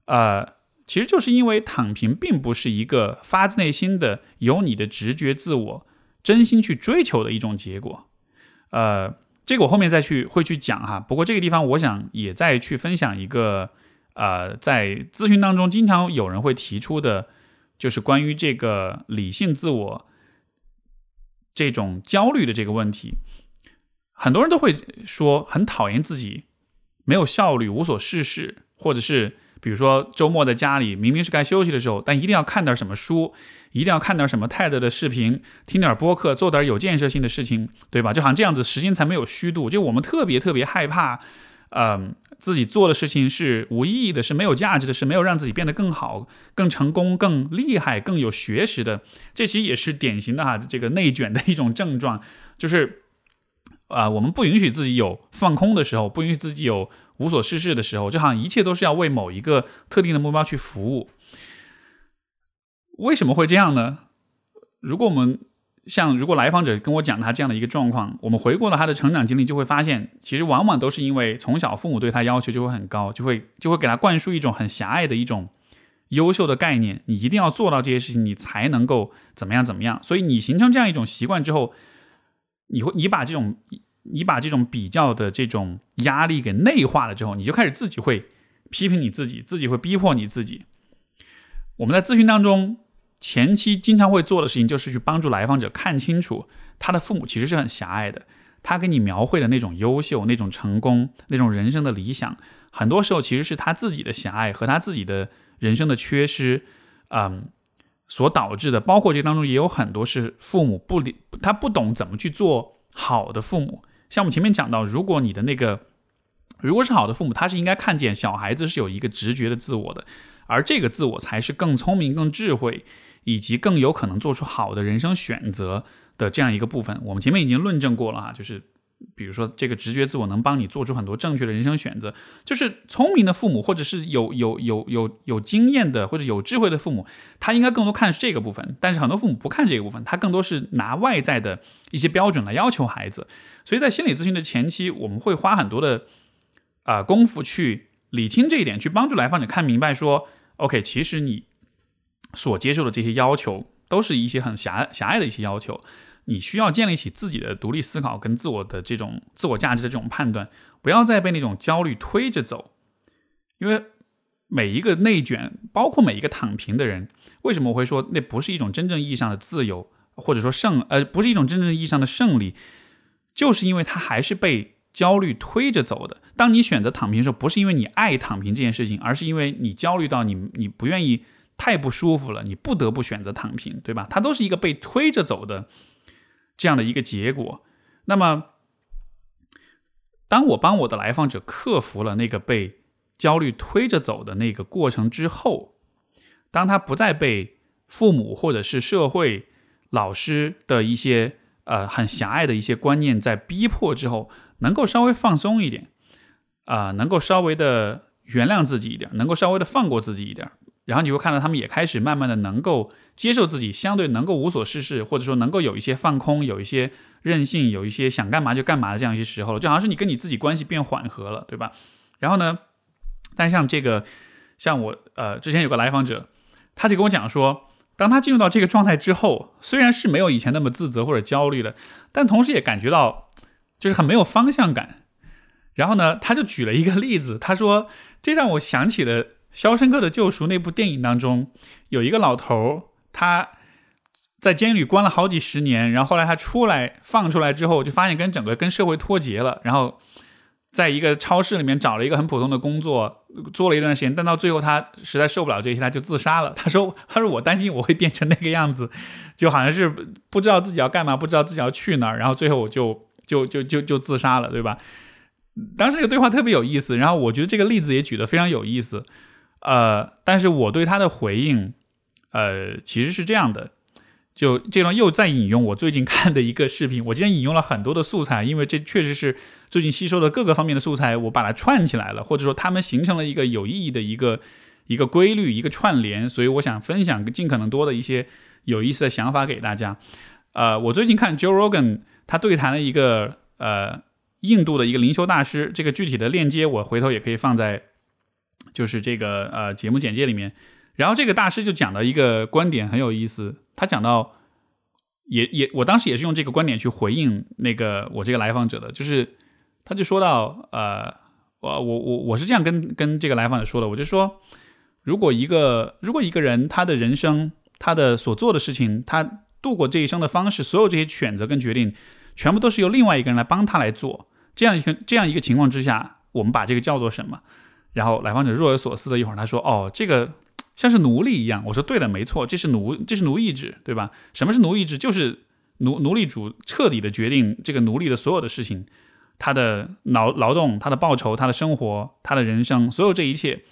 呃，其实就是因为躺平并不是一个发自内心的由你的直觉自我真心去追求的一种结果。呃，这个我后面再去会去讲哈。不过这个地方我想也再去分享一个，呃，在咨询当中经常有人会提出的，就是关于这个理性自我这种焦虑的这个问题。很多人都会说很讨厌自己。没有效率、无所事事，或者是比如说周末在家里，明明是该休息的时候，但一定要看点什么书，一定要看点什么 TED 的视频，听点播客，做点有建设性的事情，对吧？就好像这样子，时间才没有虚度。就我们特别特别害怕，嗯，自己做的事情是无意义的，是没有价值的，是没有让自己变得更好、更成功、更厉害、更有学识的。这其实也是典型的哈，这个内卷的一种症状，就是。啊，我们不允许自己有放空的时候，不允许自己有无所事事的时候，就好像一切都是要为某一个特定的目标去服务。为什么会这样呢？如果我们像如果来访者跟我讲他这样的一个状况，我们回顾了他的成长经历，就会发现，其实往往都是因为从小父母对他要求就会很高，就会就会给他灌输一种很狭隘的一种优秀的概念，你一定要做到这些事情，你才能够怎么样怎么样。所以你形成这样一种习惯之后。你会，你把这种，你把这种比较的这种压力给内化了之后，你就开始自己会批评你自己，自己会逼迫你自己。我们在咨询当中，前期经常会做的事情，就是去帮助来访者看清楚他的父母其实是很狭隘的，他给你描绘的那种优秀、那种成功、那种人生的理想，很多时候其实是他自己的狭隘和他自己的人生的缺失，嗯。所导致的，包括这当中也有很多是父母不理，他不懂怎么去做好的父母。像我们前面讲到，如果你的那个如果是好的父母，他是应该看见小孩子是有一个直觉的自我的，而这个自我才是更聪明、更智慧，以及更有可能做出好的人生选择的这样一个部分。我们前面已经论证过了哈，就是。比如说，这个直觉自我能帮你做出很多正确的人生选择。就是聪明的父母，或者是有有有有有经验的或者有智慧的父母，他应该更多看是这个部分。但是很多父母不看这个部分，他更多是拿外在的一些标准来要求孩子。所以在心理咨询的前期，我们会花很多的啊功夫去理清这一点，去帮助来访者看明白说，OK，其实你所接受的这些要求，都是一些很狭狭隘的一些要求。你需要建立起自己的独立思考跟自我的这种自我价值的这种判断，不要再被那种焦虑推着走。因为每一个内卷，包括每一个躺平的人，为什么我会说那不是一种真正意义上的自由，或者说胜呃不是一种真正意义上的胜利，就是因为他还是被焦虑推着走的。当你选择躺平的时候，不是因为你爱躺平这件事情，而是因为你焦虑到你你不愿意太不舒服了，你不得不选择躺平，对吧？它都是一个被推着走的。这样的一个结果，那么，当我帮我的来访者克服了那个被焦虑推着走的那个过程之后，当他不再被父母或者是社会老师的一些呃很狭隘的一些观念在逼迫之后，能够稍微放松一点，啊，能够稍微的原谅自己一点，能够稍微的放过自己一点。然后你会看到他们也开始慢慢的能够接受自己，相对能够无所事事，或者说能够有一些放空，有一些任性，有一些想干嘛就干嘛的这样一些时候了，就好像是你跟你自己关系变缓和了，对吧？然后呢，但像这个，像我呃之前有个来访者，他就跟我讲说，当他进入到这个状态之后，虽然是没有以前那么自责或者焦虑了，但同时也感觉到就是很没有方向感。然后呢，他就举了一个例子，他说这让我想起了。《肖申克的救赎》那部电影当中，有一个老头儿，他在监狱里关了好几十年，然后后来他出来放出来之后，就发现跟整个跟社会脱节了，然后在一个超市里面找了一个很普通的工作，做了一段时间，但到最后他实在受不了这些，他就自杀了。他说：“他说我担心我会变成那个样子，就好像是不知道自己要干嘛，不知道自己要去哪儿，然后最后我就就就就就自杀了，对吧？”当时这个对话特别有意思，然后我觉得这个例子也举得非常有意思。呃，但是我对他的回应，呃，其实是这样的，就这段又在引用我最近看的一个视频。我今天引用了很多的素材，因为这确实是最近吸收的各个方面的素材，我把它串起来了，或者说他们形成了一个有意义的一个一个规律，一个串联。所以我想分享尽可能多的一些有意思的想法给大家。呃，我最近看 Joe Rogan，他对谈了一个呃印度的一个灵修大师，这个具体的链接我回头也可以放在。就是这个呃节目简介里面，然后这个大师就讲到一个观点很有意思，他讲到也也我当时也是用这个观点去回应那个我这个来访者的，就是他就说到呃我我我我是这样跟跟这个来访者说的，我就说如果一个如果一个人他的人生他的所做的事情他度过这一生的方式，所有这些选择跟决定全部都是由另外一个人来帮他来做，这样一个这样一个情况之下，我们把这个叫做什么？然后来访者若有所思的一会儿，他说：“哦，这个像是奴隶一样。”我说：“对的，没错，这是奴，这是奴役制，对吧？什么是奴役制？就是奴奴隶主彻底的决定这个奴隶的所有的事情，他的劳劳动，他的报酬，他的生活，他的人生，所有这一切。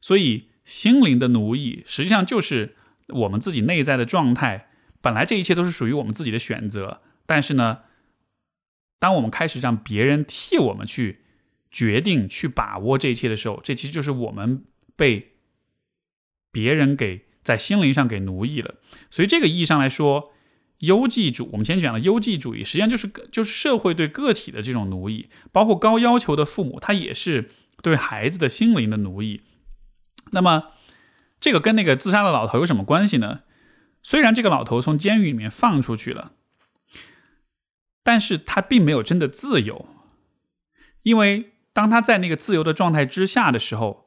所以心灵的奴役实际上就是我们自己内在的状态。本来这一切都是属于我们自己的选择，但是呢，当我们开始让别人替我们去。”决定去把握这一切的时候，这其实就是我们被别人给在心灵上给奴役了。所以这个意义上来说，优绩主，我们前讲了优绩主义，实际上就是就是社会对个体的这种奴役，包括高要求的父母，他也是对孩子的心灵的奴役。那么，这个跟那个自杀的老头有什么关系呢？虽然这个老头从监狱里面放出去了，但是他并没有真的自由，因为。当他在那个自由的状态之下的时候，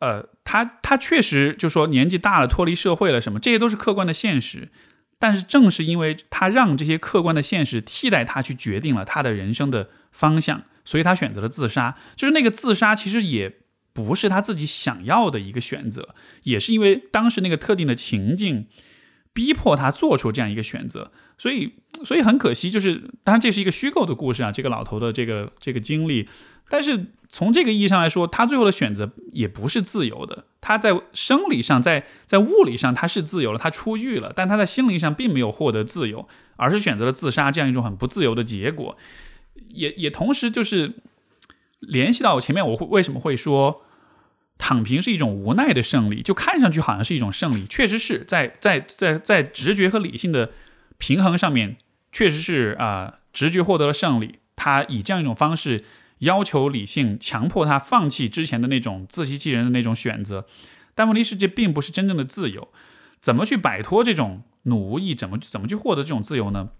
呃，他他确实就说年纪大了，脱离社会了，什么这些都是客观的现实。但是正是因为他让这些客观的现实替代他去决定了他的人生的方向，所以他选择了自杀。就是那个自杀其实也不是他自己想要的一个选择，也是因为当时那个特定的情境逼迫他做出这样一个选择。所以，所以很可惜，就是当然这是一个虚构的故事啊，这个老头的这个这个经历，但是从这个意义上来说，他最后的选择也不是自由的，他在生理上，在在物理上他是自由了，他出狱了，但他在心灵上并没有获得自由，而是选择了自杀这样一种很不自由的结果。也也同时就是联系到我前面我会为什么会说躺平是一种无奈的胜利，就看上去好像是一种胜利，确实是在在在在直觉和理性的平衡上面，确实是啊，直觉获得了胜利。他以这样一种方式。要求理性强迫他放弃之前的那种自欺欺人的那种选择，但问题是这并不是真正的自由。怎么去摆脱这种奴役？怎么怎么去获得这种自由呢？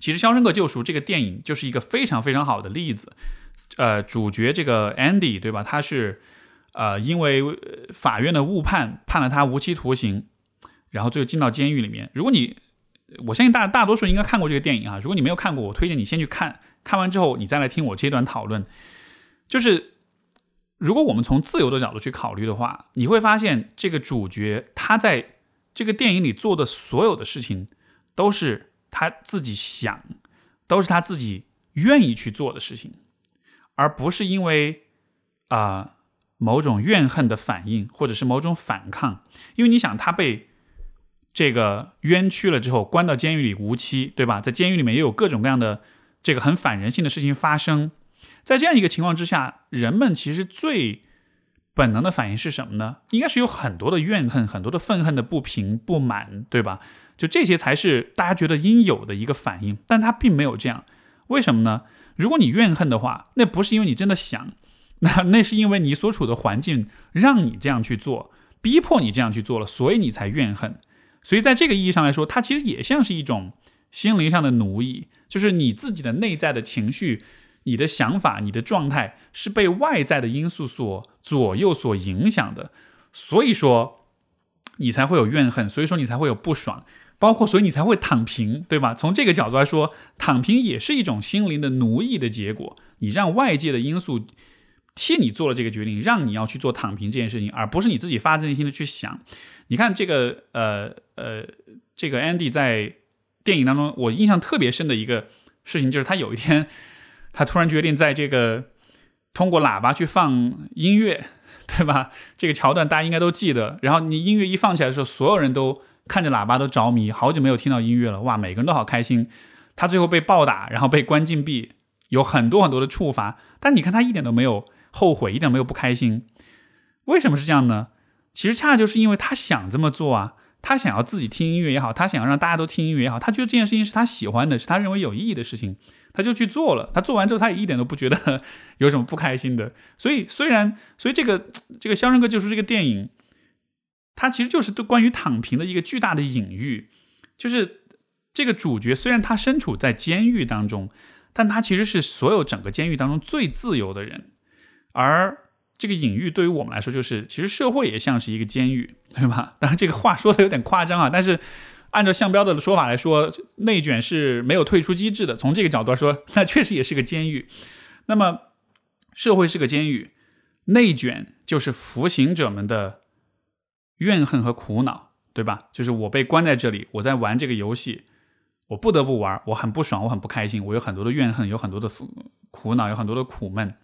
其实《肖申克救赎》这个电影就是一个非常非常好的例子。呃，主角这个 Andy 对吧？他是呃因为法院的误判判了他无期徒刑，然后最后进到监狱里面。如果你我相信大大多数应该看过这个电影啊，如果你没有看过，我推荐你先去看。看完之后，你再来听我这段讨论。就是如果我们从自由的角度去考虑的话，你会发现这个主角他在这个电影里做的所有的事情，都是他自己想，都是他自己愿意去做的事情，而不是因为啊某种怨恨的反应，或者是某种反抗。因为你想，他被这个冤屈了之后，关到监狱里无期，对吧？在监狱里面也有各种各样的。这个很反人性的事情发生，在这样一个情况之下，人们其实最本能的反应是什么呢？应该是有很多的怨恨、很多的愤恨的不平、不满，对吧？就这些才是大家觉得应有的一个反应，但他并没有这样，为什么呢？如果你怨恨的话，那不是因为你真的想，那那是因为你所处的环境让你这样去做，逼迫你这样去做了，所以你才怨恨。所以在这个意义上来说，它其实也像是一种。心灵上的奴役，就是你自己的内在的情绪、你的想法、你的状态是被外在的因素所左右、所影响的，所以说你才会有怨恨，所以说你才会有不爽，包括所以你才会躺平，对吧？从这个角度来说，躺平也是一种心灵的奴役的结果。你让外界的因素替你做了这个决定，让你要去做躺平这件事情，而不是你自己发自内心的去想。你看这个，呃呃，这个 Andy 在。电影当中，我印象特别深的一个事情，就是他有一天，他突然决定在这个通过喇叭去放音乐，对吧？这个桥段大家应该都记得。然后你音乐一放起来的时候，所有人都看着喇叭都着迷，好久没有听到音乐了，哇，每个人都好开心。他最后被暴打，然后被关禁闭，有很多很多的处罚，但你看他一点都没有后悔，一点没有不开心。为什么是这样呢？其实恰恰就是因为他想这么做啊。他想要自己听音乐也好，他想要让大家都听音乐也好，他觉得这件事情是他喜欢的，是他认为有意义的事情，他就去做了。他做完之后，他也一点都不觉得 有什么不开心的。所以，虽然，所以这个这个《肖申克救赎》这个电影，它其实就是对关于躺平的一个巨大的隐喻。就是这个主角虽然他身处在监狱当中，但他其实是所有整个监狱当中最自由的人，而。这个隐喻对于我们来说，就是其实社会也像是一个监狱，对吧？当然这个话说的有点夸张啊，但是按照向标的说法来说，内卷是没有退出机制的。从这个角度来说，那确实也是个监狱。那么社会是个监狱，内卷就是服刑者们的怨恨和苦恼，对吧？就是我被关在这里，我在玩这个游戏，我不得不玩，我很不爽，我很不开心，我有很多的怨恨，有很多的苦恼，有很多的苦闷。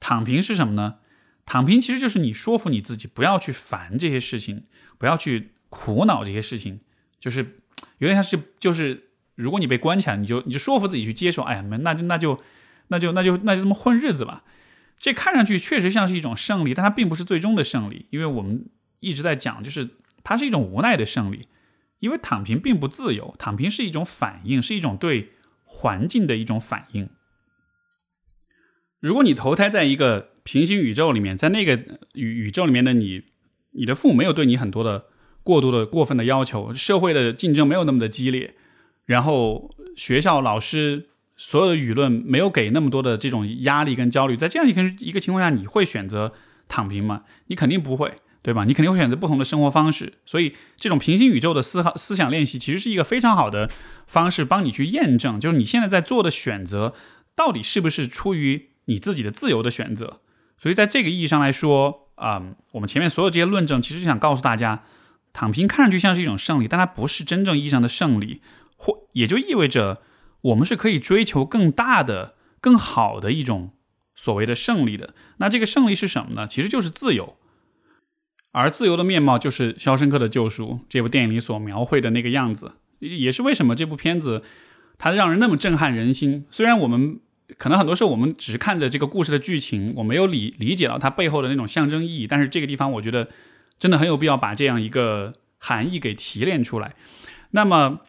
躺平是什么呢？躺平其实就是你说服你自己不要去烦这些事情，不要去苦恼这些事情，就是有点像是就是，如果你被关起来，你就你就说服自己去接受，哎呀，那就那就那就那就那就这么混日子吧。这看上去确实像是一种胜利，但它并不是最终的胜利，因为我们一直在讲，就是它是一种无奈的胜利，因为躺平并不自由，躺平是一种反应，是一种对环境的一种反应。如果你投胎在一个平行宇宙里面，在那个宇宇宙里面的你，你的父母没有对你很多的过度的过分的要求，社会的竞争没有那么的激烈，然后学校老师所有的舆论没有给那么多的这种压力跟焦虑，在这样一个一个情况下，你会选择躺平吗？你肯定不会，对吧？你肯定会选择不同的生活方式。所以，这种平行宇宙的思考思想练习，其实是一个非常好的方式，帮你去验证，就是你现在在做的选择到底是不是出于。你自己的自由的选择，所以在这个意义上来说，啊，我们前面所有这些论证，其实是想告诉大家，躺平看上去像是一种胜利，但它不是真正意义上的胜利，或也就意味着我们是可以追求更大的、更好的一种所谓的胜利的。那这个胜利是什么呢？其实就是自由。而自由的面貌就是《肖申克的救赎》这部电影里所描绘的那个样子，也是为什么这部片子它让人那么震撼人心。虽然我们可能很多时候我们只是看着这个故事的剧情，我没有理理解到它背后的那种象征意义，但是这个地方我觉得真的很有必要把这样一个含义给提炼出来。那么，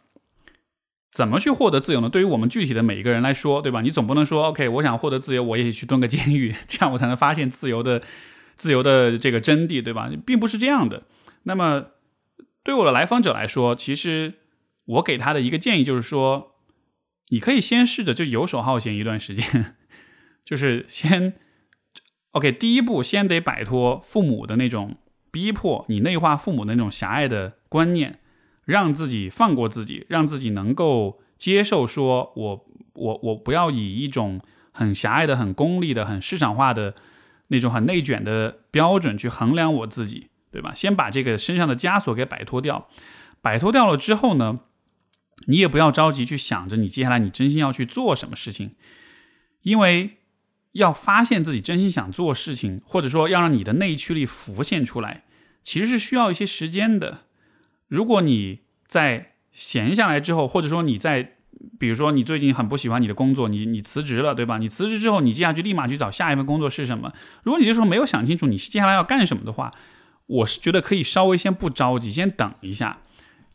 怎么去获得自由呢？对于我们具体的每一个人来说，对吧？你总不能说，OK，我想获得自由，我也去蹲个监狱，这样我才能发现自由的。自由的这个真谛，对吧？并不是这样的。那么，对我的来访者来说，其实我给他的一个建议就是说，你可以先试着就游手好闲一段时间，就是先 OK。第一步，先得摆脱父母的那种逼迫，你内化父母的那种狭隘的观念，让自己放过自己，让自己能够接受，说我我我不要以一种很狭隘的、很功利的、很市场化的。那种很内卷的标准去衡量我自己，对吧？先把这个身上的枷锁给摆脱掉，摆脱掉了之后呢，你也不要着急去想着你接下来你真心要去做什么事情，因为要发现自己真心想做事情，或者说要让你的内驱力浮现出来，其实是需要一些时间的。如果你在闲下来之后，或者说你在。比如说，你最近很不喜欢你的工作，你你辞职了，对吧？你辞职之后，你接下去立马去找下一份工作是什么？如果你这时候没有想清楚你接下来要干什么的话，我是觉得可以稍微先不着急，先等一下，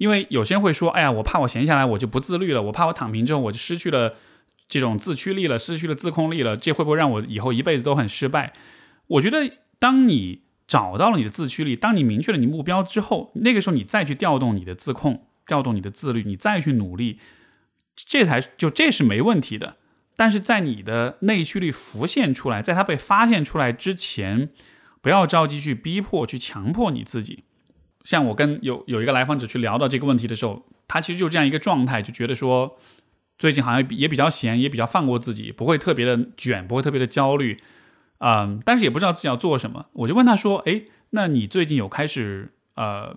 因为有些人会说，哎呀，我怕我闲下来我就不自律了，我怕我躺平之后我就失去了这种自驱力了，失去了自控力了，这会不会让我以后一辈子都很失败？我觉得，当你找到了你的自驱力，当你明确了你目标之后，那个时候你再去调动你的自控，调动你的自律，你再去努力。这才就这是没问题的，但是在你的内驱力浮现出来，在它被发现出来之前，不要着急去逼迫、去强迫你自己。像我跟有有一个来访者去聊到这个问题的时候，他其实就这样一个状态，就觉得说最近好像也比较闲，也比较放过自己，不会特别的卷，不会特别的焦虑，嗯，但是也不知道自己要做什么。我就问他说：“哎，那你最近有开始呃，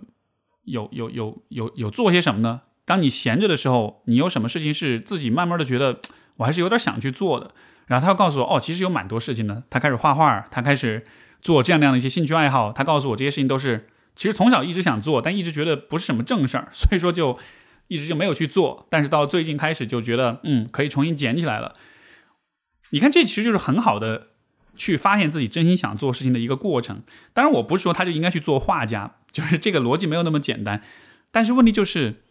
有有有有有做些什么呢？”当你闲着的时候，你有什么事情是自己慢慢的觉得我还是有点想去做的？然后他又告诉我，哦，其实有蛮多事情的。他开始画画，他开始做这样那样的一些兴趣爱好。他告诉我这些事情都是其实从小一直想做，但一直觉得不是什么正事儿，所以说就一直就没有去做。但是到最近开始就觉得，嗯，可以重新捡起来了。你看，这其实就是很好的去发现自己真心想做事情的一个过程。当然，我不是说他就应该去做画家，就是这个逻辑没有那么简单。但是问题就是。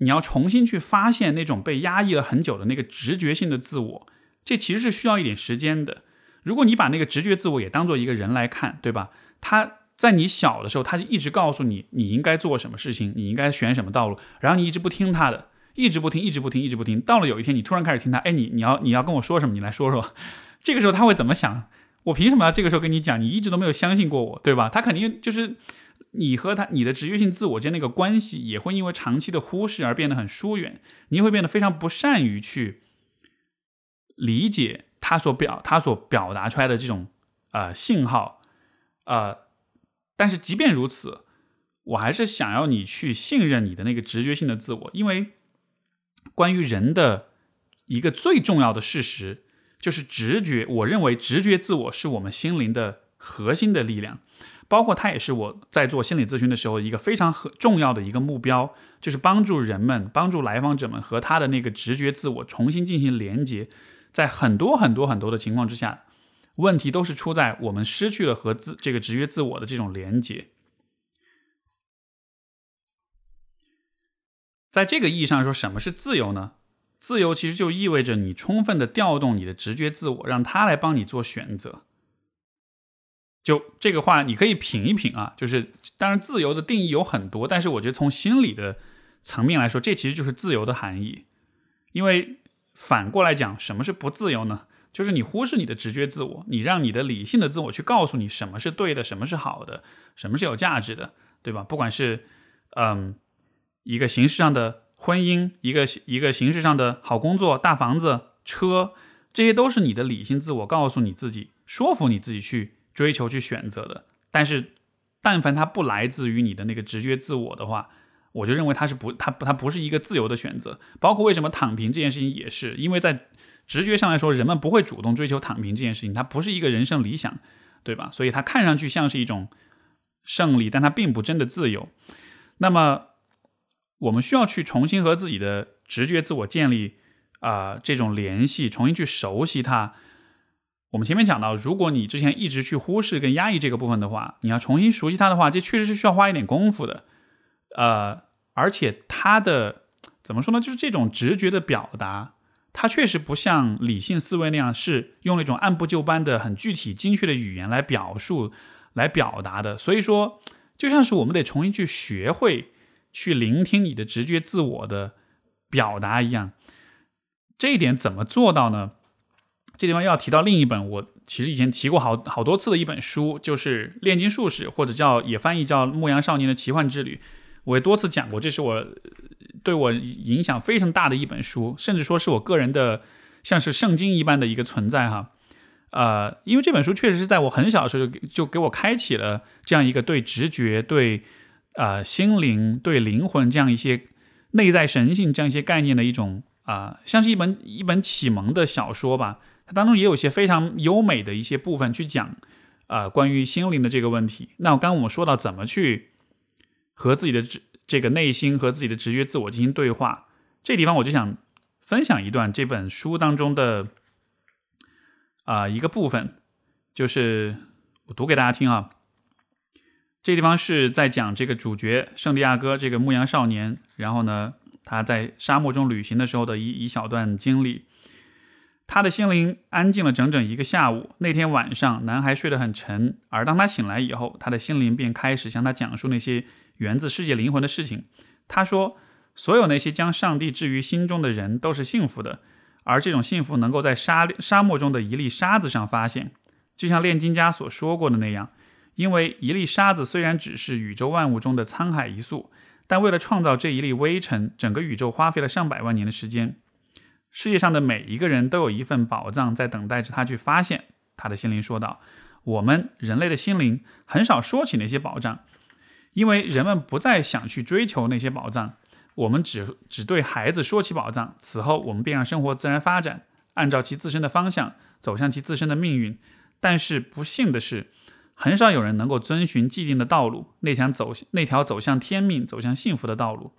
你要重新去发现那种被压抑了很久的那个直觉性的自我，这其实是需要一点时间的。如果你把那个直觉自我也当做一个人来看，对吧？他在你小的时候，他就一直告诉你你应该做什么事情，你应该选什么道路，然后你一直不听他的，一直不听，一直不听，一直不听。到了有一天，你突然开始听他，哎，你你要你要跟我说什么？你来说说。这个时候他会怎么想？我凭什么要这个时候跟你讲？你一直都没有相信过我，对吧？他肯定就是。你和他，你的直觉性自我间那个关系也会因为长期的忽视而变得很疏远，你会变得非常不善于去理解他所表他所表达出来的这种呃信号，呃，但是即便如此，我还是想要你去信任你的那个直觉性的自我，因为关于人的一个最重要的事实就是直觉，我认为直觉自我是我们心灵的核心的力量。包括它也是我在做心理咨询的时候一个非常很重要的一个目标，就是帮助人们、帮助来访者们和他的那个直觉自我重新进行连接。在很多很多很多的情况之下，问题都是出在我们失去了和自这个直觉自我的这种连接。在这个意义上说，什么是自由呢？自由其实就意味着你充分的调动你的直觉自我，让他来帮你做选择。就这个话，你可以品一品啊。就是当然，自由的定义有很多，但是我觉得从心理的层面来说，这其实就是自由的含义。因为反过来讲，什么是不自由呢？就是你忽视你的直觉自我，你让你的理性的自我去告诉你什么是对的，什么是好的，什么是有价值的，对吧？不管是嗯一个形式上的婚姻，一个一个形式上的好工作、大房子、车，这些都是你的理性自我告诉你自己，说服你自己去。追求去选择的，但是，但凡它不来自于你的那个直觉自我的话，我就认为它是不，它它不是一个自由的选择。包括为什么躺平这件事情也是，因为在直觉上来说，人们不会主动追求躺平这件事情，它不是一个人生理想，对吧？所以它看上去像是一种胜利，但它并不真的自由。那么，我们需要去重新和自己的直觉自我建立啊这种联系，重新去熟悉它。我们前面讲到，如果你之前一直去忽视跟压抑这个部分的话，你要重新熟悉它的话，这确实是需要花一点功夫的。呃，而且它的怎么说呢？就是这种直觉的表达，它确实不像理性思维那样是用那种按部就班的、很具体、精确的语言来表述、来表达的。所以说，就像是我们得重新去学会去聆听你的直觉自我的表达一样。这一点怎么做到呢？这地方要提到另一本，我其实以前提过好好多次的一本书，就是《炼金术士》，或者叫也翻译叫《牧羊少年的奇幻之旅》。我也多次讲过，这是我对我影响非常大的一本书，甚至说是我个人的像是圣经一般的一个存在哈。呃，因为这本书确实是在我很小的时候就就给我开启了这样一个对直觉、对呃心灵、对灵魂这样一些内在神性这样一些概念的一种啊，像是一本一本启蒙的小说吧。它当中也有一些非常优美的一些部分去讲，呃，关于心灵的这个问题。那我刚刚我们说到怎么去和自己的这这个内心和自己的直觉自我进行对话，这地方我就想分享一段这本书当中的啊一个部分，就是我读给大家听啊。这地方是在讲这个主角圣地亚哥这个牧羊少年，然后呢他在沙漠中旅行的时候的一一小段经历。他的心灵安静了整整一个下午。那天晚上，男孩睡得很沉，而当他醒来以后，他的心灵便开始向他讲述那些源自世界灵魂的事情。他说：“所有那些将上帝置于心中的人都是幸福的，而这种幸福能够在沙沙漠中的一粒沙子上发现，就像炼金家所说过的那样。因为一粒沙子虽然只是宇宙万物中的沧海一粟，但为了创造这一粒微尘，整个宇宙花费了上百万年的时间。”世界上的每一个人都有一份宝藏在等待着他去发现。他的心灵说道：“我们人类的心灵很少说起那些宝藏，因为人们不再想去追求那些宝藏。我们只只对孩子说起宝藏，此后我们便让生活自然发展，按照其自身的方向走向其自身的命运。但是不幸的是，很少有人能够遵循既定的道路，那条走那条走向天命、走向幸福的道路。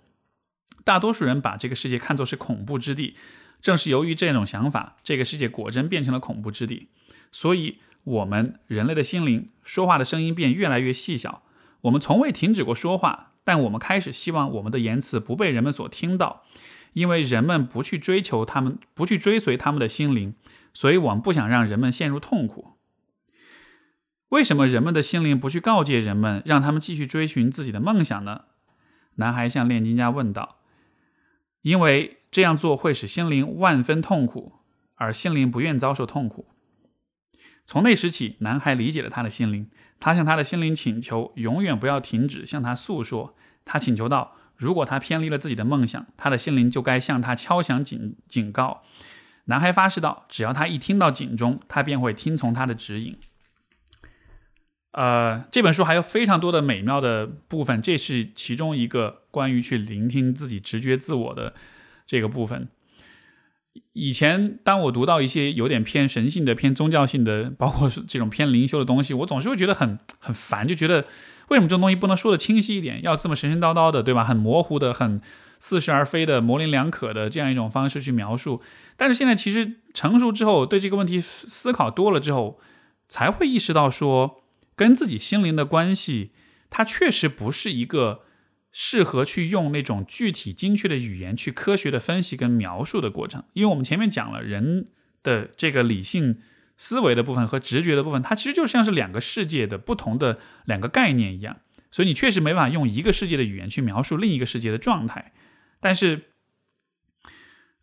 大多数人把这个世界看作是恐怖之地。”正是由于这种想法，这个世界果真变成了恐怖之地。所以，我们人类的心灵说话的声音变越来越细小。我们从未停止过说话，但我们开始希望我们的言辞不被人们所听到，因为人们不去追求他们，不去追随他们的心灵。所以我们不想让人们陷入痛苦。为什么人们的心灵不去告诫人们，让他们继续追寻自己的梦想呢？男孩向炼金家问道。因为。这样做会使心灵万分痛苦，而心灵不愿遭受痛苦。从那时起，男孩理解了他的心灵，他向他的心灵请求，永远不要停止向他诉说。他请求道：如果他偏离了自己的梦想，他的心灵就该向他敲响警警告。男孩发誓道：只要他一听到警钟，他便会听从他的指引。呃，这本书还有非常多的美妙的部分，这是其中一个关于去聆听自己直觉自我的。这个部分，以前当我读到一些有点偏神性的、偏宗教性的，包括这种偏灵修的东西，我总是会觉得很很烦，就觉得为什么这种东西不能说的清晰一点，要这么神神叨叨的，对吧？很模糊的、很似是而非的、模棱两可的这样一种方式去描述。但是现在其实成熟之后，对这个问题思考多了之后，才会意识到说，跟自己心灵的关系，它确实不是一个。适合去用那种具体精确的语言去科学的分析跟描述的过程，因为我们前面讲了人的这个理性思维的部分和直觉的部分，它其实就像是两个世界的不同的两个概念一样，所以你确实没办法用一个世界的语言去描述另一个世界的状态。但是，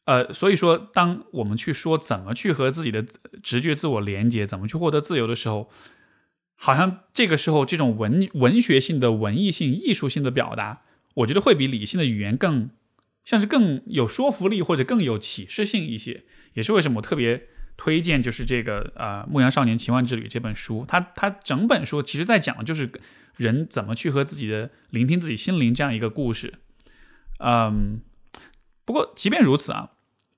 呃，所以说，当我们去说怎么去和自己的直觉自我连接，怎么去获得自由的时候，好像这个时候，这种文文学性的、文艺性、艺术性的表达，我觉得会比理性的语言更像是更有说服力或者更有启示性一些。也是为什么我特别推荐，就是这个呃《牧羊少年奇幻之旅》这本书。它它整本书其实在讲的就是人怎么去和自己的聆听自己心灵这样一个故事。嗯，不过即便如此啊，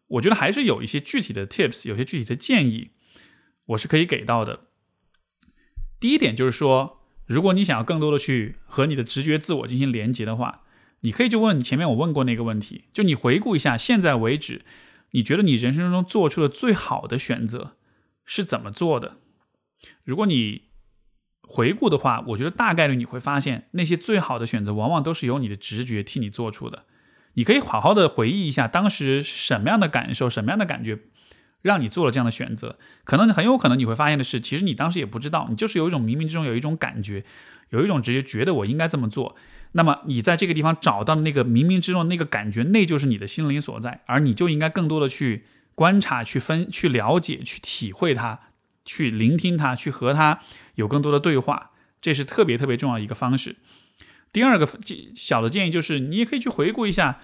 我觉得还是有一些具体的 tips，有些具体的建议，我是可以给到的。第一点就是说，如果你想要更多的去和你的直觉自我进行连接的话，你可以就问前面我问过那个问题，就你回顾一下，现在为止，你觉得你人生中做出的最好的选择是怎么做的？如果你回顾的话，我觉得大概率你会发现，那些最好的选择往往都是由你的直觉替你做出的。你可以好好的回忆一下，当时是什么样的感受，什么样的感觉，让你做了这样的选择。可能很有可能你会发现的是，其实你当时也不知道，你就是有一种冥冥之中有一种感觉，有一种直觉，觉得我应该这么做。那么你在这个地方找到的那个冥冥之中那个感觉，那就是你的心灵所在，而你就应该更多的去观察、去分、去了解、去体会它，去聆听它，去和它有更多的对话，这是特别特别重要一个方式。第二个小的建议就是，你也可以去回顾一下，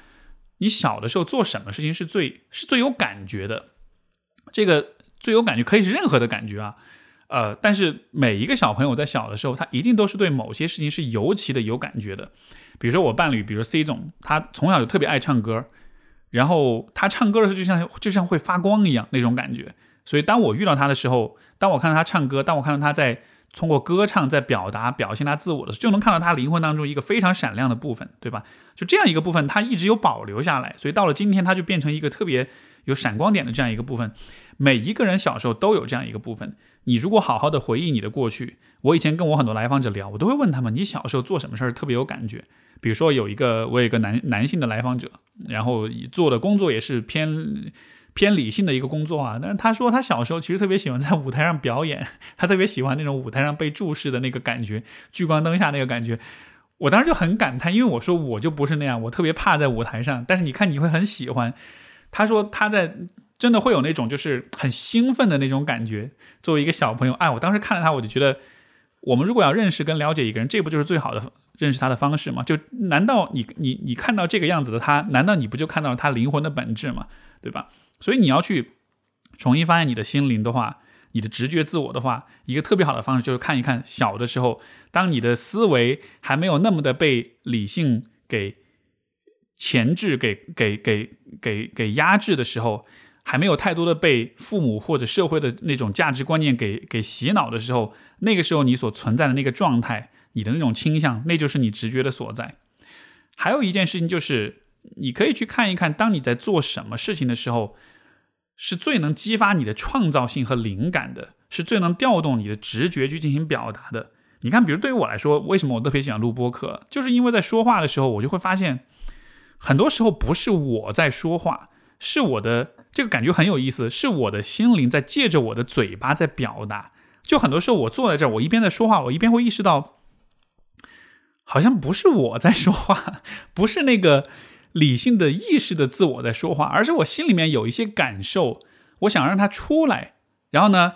你小的时候做什么事情是最是最有感觉的。这个最有感觉可以是任何的感觉啊。呃，但是每一个小朋友在小的时候，他一定都是对某些事情是尤其的有感觉的。比如说我伴侣，比如 C 总，他从小就特别爱唱歌，然后他唱歌的时候就像就像会发光一样那种感觉。所以当我遇到他的时候，当我看到他唱歌，当我看到他在通过歌唱在表达表现他自我的时候，就能看到他灵魂当中一个非常闪亮的部分，对吧？就这样一个部分，他一直有保留下来，所以到了今天，他就变成一个特别有闪光点的这样一个部分。每一个人小时候都有这样一个部分。你如果好好的回忆你的过去，我以前跟我很多来访者聊，我都会问他们，你小时候做什么事儿特别有感觉？比如说有一个我有一个男男性的来访者，然后做的工作也是偏偏理性的一个工作啊，但是他说他小时候其实特别喜欢在舞台上表演，他特别喜欢那种舞台上被注视的那个感觉，聚光灯下那个感觉。我当时就很感叹，因为我说我就不是那样，我特别怕在舞台上，但是你看你会很喜欢。他说他在。真的会有那种就是很兴奋的那种感觉。作为一个小朋友，哎，我当时看了他，我就觉得，我们如果要认识跟了解一个人，这不就是最好的认识他的方式吗？就难道你你你看到这个样子的他，难道你不就看到了他灵魂的本质吗？对吧？所以你要去重新发现你的心灵的话，你的直觉自我的话，一个特别好的方式就是看一看小的时候，当你的思维还没有那么的被理性给前置、给给给给给压制的时候。还没有太多的被父母或者社会的那种价值观念给给洗脑的时候，那个时候你所存在的那个状态，你的那种倾向，那就是你直觉的所在。还有一件事情就是，你可以去看一看，当你在做什么事情的时候，是最能激发你的创造性和灵感的，是最能调动你的直觉去进行表达的。你看，比如对于我来说，为什么我特别喜欢录播客，就是因为在说话的时候，我就会发现，很多时候不是我在说话，是我的。这个感觉很有意思，是我的心灵在借着我的嘴巴在表达。就很多时候我坐在这儿，我一边在说话，我一边会意识到，好像不是我在说话，不是那个理性的意识的自我在说话，而是我心里面有一些感受，我想让它出来。然后呢，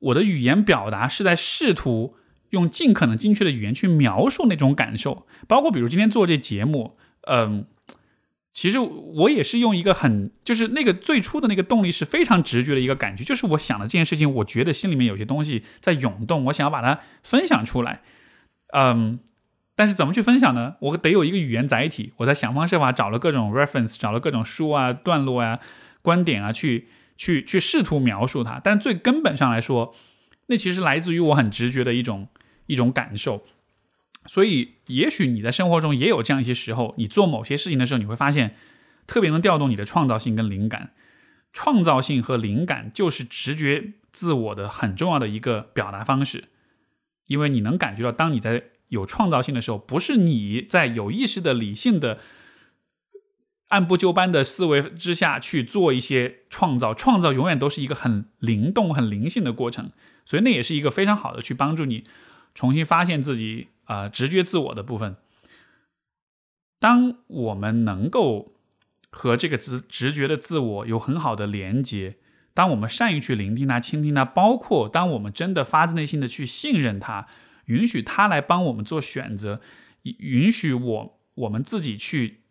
我的语言表达是在试图用尽可能精确的语言去描述那种感受，包括比如今天做这节目，嗯。其实我也是用一个很，就是那个最初的那个动力是非常直觉的一个感觉，就是我想的这件事情，我觉得心里面有些东西在涌动，我想要把它分享出来。嗯，但是怎么去分享呢？我得有一个语言载体，我在想方设法找了各种 reference，找了各种书啊、段落啊、观点啊，去去去试图描述它。但最根本上来说，那其实来自于我很直觉的一种一种感受。所以，也许你在生活中也有这样一些时候，你做某些事情的时候，你会发现特别能调动你的创造性跟灵感。创造性和灵感就是直觉自我的很重要的一个表达方式，因为你能感觉到，当你在有创造性的时候，不是你在有意识的、理性的、按部就班的思维之下去做一些创造，创造永远都是一个很灵动、很灵性的过程。所以，那也是一个非常好的去帮助你重新发现自己。啊，直觉自我的部分。当我们能够和这个直直觉的自我有很好的连接，当我们善于去聆听它、倾听它，包括当我们真的发自内心的去信任它，允许它来帮我们做选择，允许我我们自己去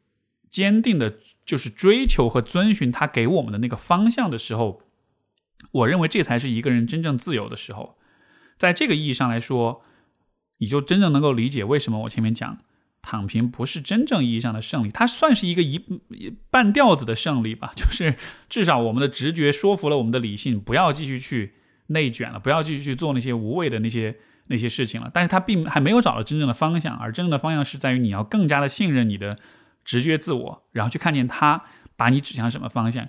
坚定的，就是追求和遵循它给我们的那个方向的时候，我认为这才是一个人真正自由的时候。在这个意义上来说。你就真正能够理解为什么我前面讲躺平不是真正意义上的胜利，它算是一个一半吊子的胜利吧。就是至少我们的直觉说服了我们的理性，不要继续去内卷了，不要继续去做那些无谓的那些那些事情了，但是他并还没有找到真正的方向，而真正的方向是在于你要更加的信任你的直觉自我，然后去看见他把你指向什么方向。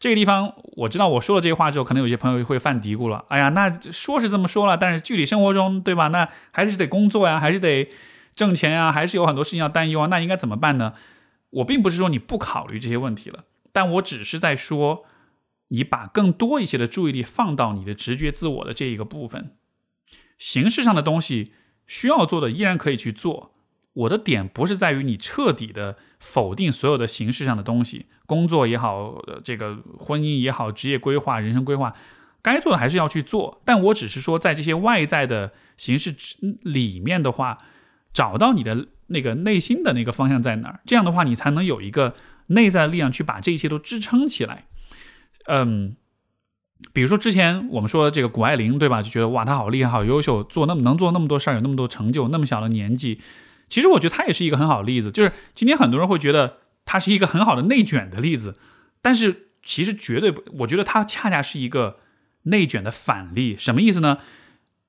这个地方我知道，我说了这些话之后，可能有些朋友会犯嘀咕了。哎呀，那说是这么说了，但是具体生活中，对吧？那还是得工作呀，还是得挣钱呀，还是有很多事情要担忧啊。那应该怎么办呢？我并不是说你不考虑这些问题了，但我只是在说，你把更多一些的注意力放到你的直觉自我的这一个部分。形式上的东西需要做的依然可以去做。我的点不是在于你彻底的否定所有的形式上的东西，工作也好，这个婚姻也好，职业规划、人生规划，该做的还是要去做。但我只是说，在这些外在的形式里面的话，找到你的那个内心的那个方向在哪儿，这样的话，你才能有一个内在的力量去把这一切都支撑起来。嗯，比如说之前我们说这个谷爱凌，对吧？就觉得哇，她好厉害，好优秀，做那么能做那么多事儿，有那么多成就，那么小的年纪。其实我觉得他也是一个很好的例子，就是今天很多人会觉得他是一个很好的内卷的例子，但是其实绝对不，我觉得他恰恰是一个内卷的反例。什么意思呢？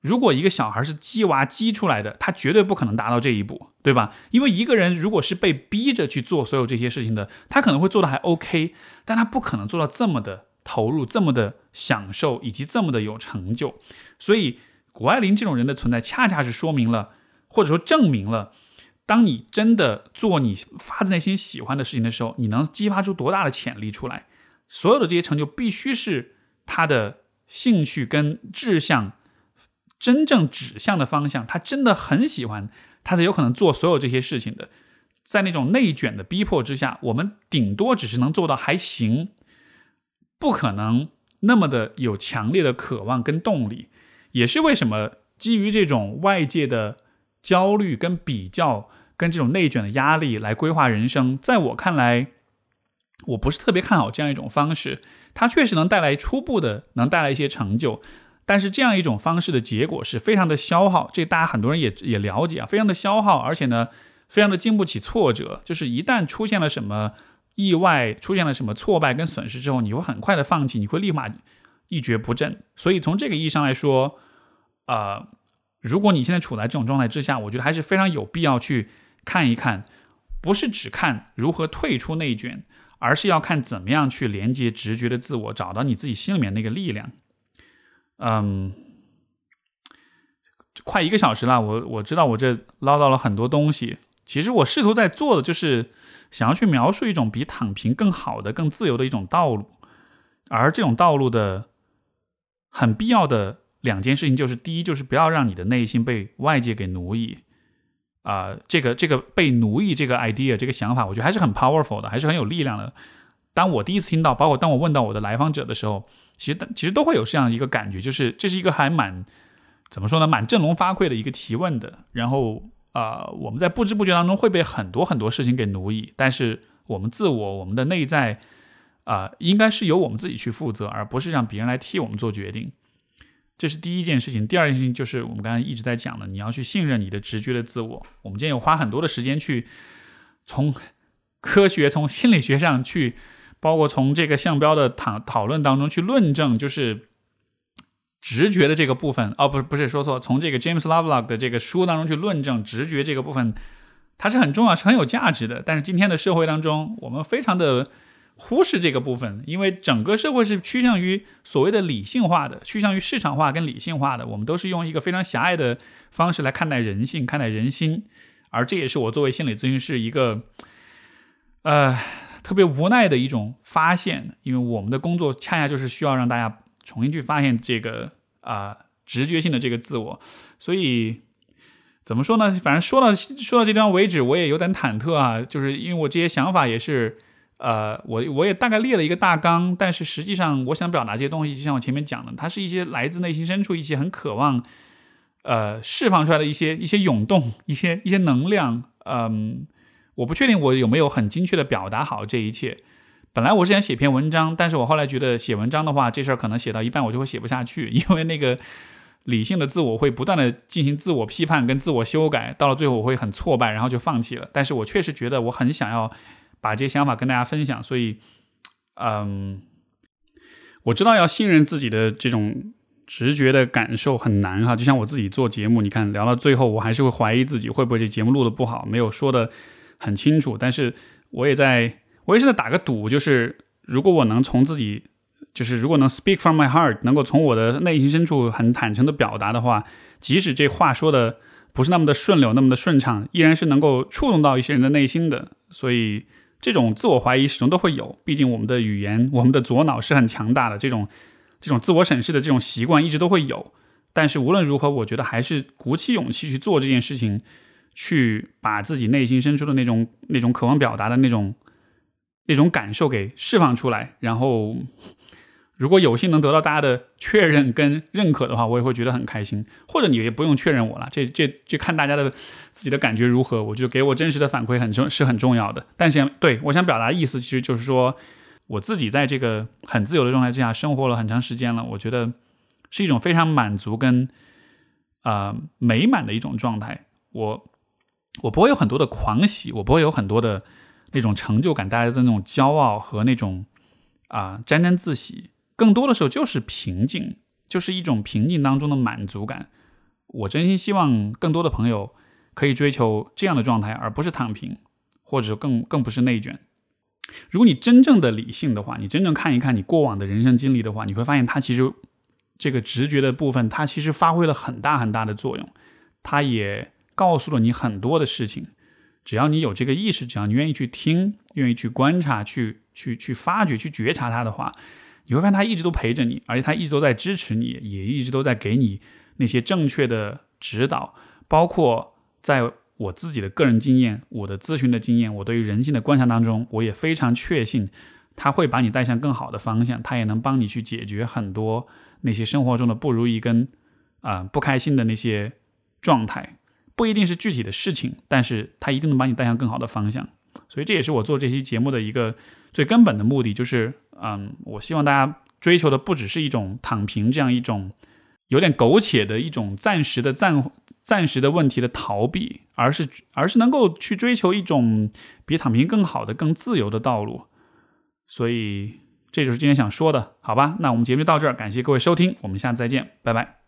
如果一个小孩是鸡娃鸡出来的，他绝对不可能达到这一步，对吧？因为一个人如果是被逼着去做所有这些事情的，他可能会做的还 OK，但他不可能做到这么的投入、这么的享受以及这么的有成就。所以，谷爱凌这种人的存在，恰恰是说明了，或者说证明了。当你真的做你发自内心喜欢的事情的时候，你能激发出多大的潜力出来？所有的这些成就必须是他的兴趣跟志向真正指向的方向，他真的很喜欢，他才有可能做所有这些事情的。在那种内卷的逼迫之下，我们顶多只是能做到还行，不可能那么的有强烈的渴望跟动力。也是为什么基于这种外界的焦虑跟比较。跟这种内卷的压力来规划人生，在我看来，我不是特别看好这样一种方式。它确实能带来初步的，能带来一些成就，但是这样一种方式的结果是非常的消耗。这大家很多人也也了解啊，非常的消耗，而且呢，非常的经不起挫折。就是一旦出现了什么意外，出现了什么挫败跟损失之后，你会很快的放弃，你会立马一蹶不振。所以从这个意义上来说，呃，如果你现在处在这种状态之下，我觉得还是非常有必要去。看一看，不是只看如何退出内卷，而是要看怎么样去连接直觉的自我，找到你自己心里面那个力量。嗯，快一个小时了，我我知道我这唠叨了很多东西。其实我试图在做的就是想要去描述一种比躺平更好的、更自由的一种道路。而这种道路的很必要的两件事情，就是第一，就是不要让你的内心被外界给奴役。啊，这个这个被奴役这个 idea 这个想法，我觉得还是很 powerful 的，还是很有力量的。当我第一次听到，包括当我问到我的来访者的时候，其实其实都会有这样一个感觉，就是这是一个还蛮怎么说呢，蛮振聋发聩的一个提问的。然后啊，我们在不知不觉当中会被很多很多事情给奴役，但是我们自我、我们的内在啊，应该是由我们自己去负责，而不是让别人来替我们做决定。这是第一件事情，第二件事情就是我们刚才一直在讲的，你要去信任你的直觉的自我。我们今天有花很多的时间去从科学、从心理学上去，包括从这个项标的讨讨论当中去论证，就是直觉的这个部分。哦，不是，不是说错，从这个 James Lovelock 的这个书当中去论证直觉这个部分，它是很重要、是很有价值的。但是今天的社会当中，我们非常的。忽视这个部分，因为整个社会是趋向于所谓的理性化的，趋向于市场化跟理性化的。我们都是用一个非常狭隘的方式来看待人性、看待人心，而这也是我作为心理咨询师一个呃特别无奈的一种发现。因为我们的工作恰恰就是需要让大家重新去发现这个啊直觉性的这个自我。所以怎么说呢？反正说到说到这地方为止，我也有点忐忑啊，就是因为我这些想法也是。呃，我我也大概列了一个大纲，但是实际上我想表达这些东西，就像我前面讲的，它是一些来自内心深处一些很渴望，呃，释放出来的一些一些涌动，一些一些能量。嗯，我不确定我有没有很精确的表达好这一切。本来我是想写篇文章，但是我后来觉得写文章的话，这事儿可能写到一半我就会写不下去，因为那个理性的自我会不断的进行自我批判跟自我修改，到了最后我会很挫败，然后就放弃了。但是我确实觉得我很想要。把这些想法跟大家分享，所以，嗯，我知道要信任自己的这种直觉的感受很难哈。就像我自己做节目，你看聊到最后，我还是会怀疑自己会不会这节目录的不好，没有说的很清楚。但是我也在，我也是在打个赌，就是如果我能从自己，就是如果能 speak from my heart，能够从我的内心深处很坦诚的表达的话，即使这话说的不是那么的顺溜，那么的顺畅，依然是能够触动到一些人的内心的。所以。这种自我怀疑始终都会有，毕竟我们的语言，我们的左脑是很强大的，这种这种自我审视的这种习惯一直都会有。但是无论如何，我觉得还是鼓起勇气去做这件事情，去把自己内心深处的那种那种渴望表达的那种那种感受给释放出来，然后。如果有幸能得到大家的确认跟认可的话，我也会觉得很开心。或者你也不用确认我了，这这这看大家的自己的感觉如何。我就给我真实的反馈很重是很重要的。但是对我想表达的意思，其实就是说，我自己在这个很自由的状态之下生活了很长时间了，我觉得是一种非常满足跟啊美满的一种状态。我我不会有很多的狂喜，我不会有很多的那种成就感带来的那种骄傲和那种啊沾沾自喜。更多的时候就是平静，就是一种平静当中的满足感。我真心希望更多的朋友可以追求这样的状态，而不是躺平，或者更更不是内卷。如果你真正的理性的话，你真正看一看你过往的人生经历的话，你会发现它其实这个直觉的部分，它其实发挥了很大很大的作用。它也告诉了你很多的事情。只要你有这个意识，只要你愿意去听，愿意去观察，去去去发掘，去觉察它的话。你会发现他一直都陪着你，而且他一直都在支持你，也一直都在给你那些正确的指导。包括在我自己的个人经验、我的咨询的经验、我对于人性的观察当中，我也非常确信他会把你带向更好的方向。他也能帮你去解决很多那些生活中的不如意跟啊不开心的那些状态，不一定是具体的事情，但是他一定能把你带向更好的方向。所以这也是我做这期节目的一个最根本的目的，就是。嗯，我希望大家追求的不只是一种躺平这样一种有点苟且的一种暂时的暂暂时的问题的逃避，而是而是能够去追求一种比躺平更好的、更自由的道路。所以这就是今天想说的，好吧？那我们节目就到这儿，感谢各位收听，我们下次再见，拜拜。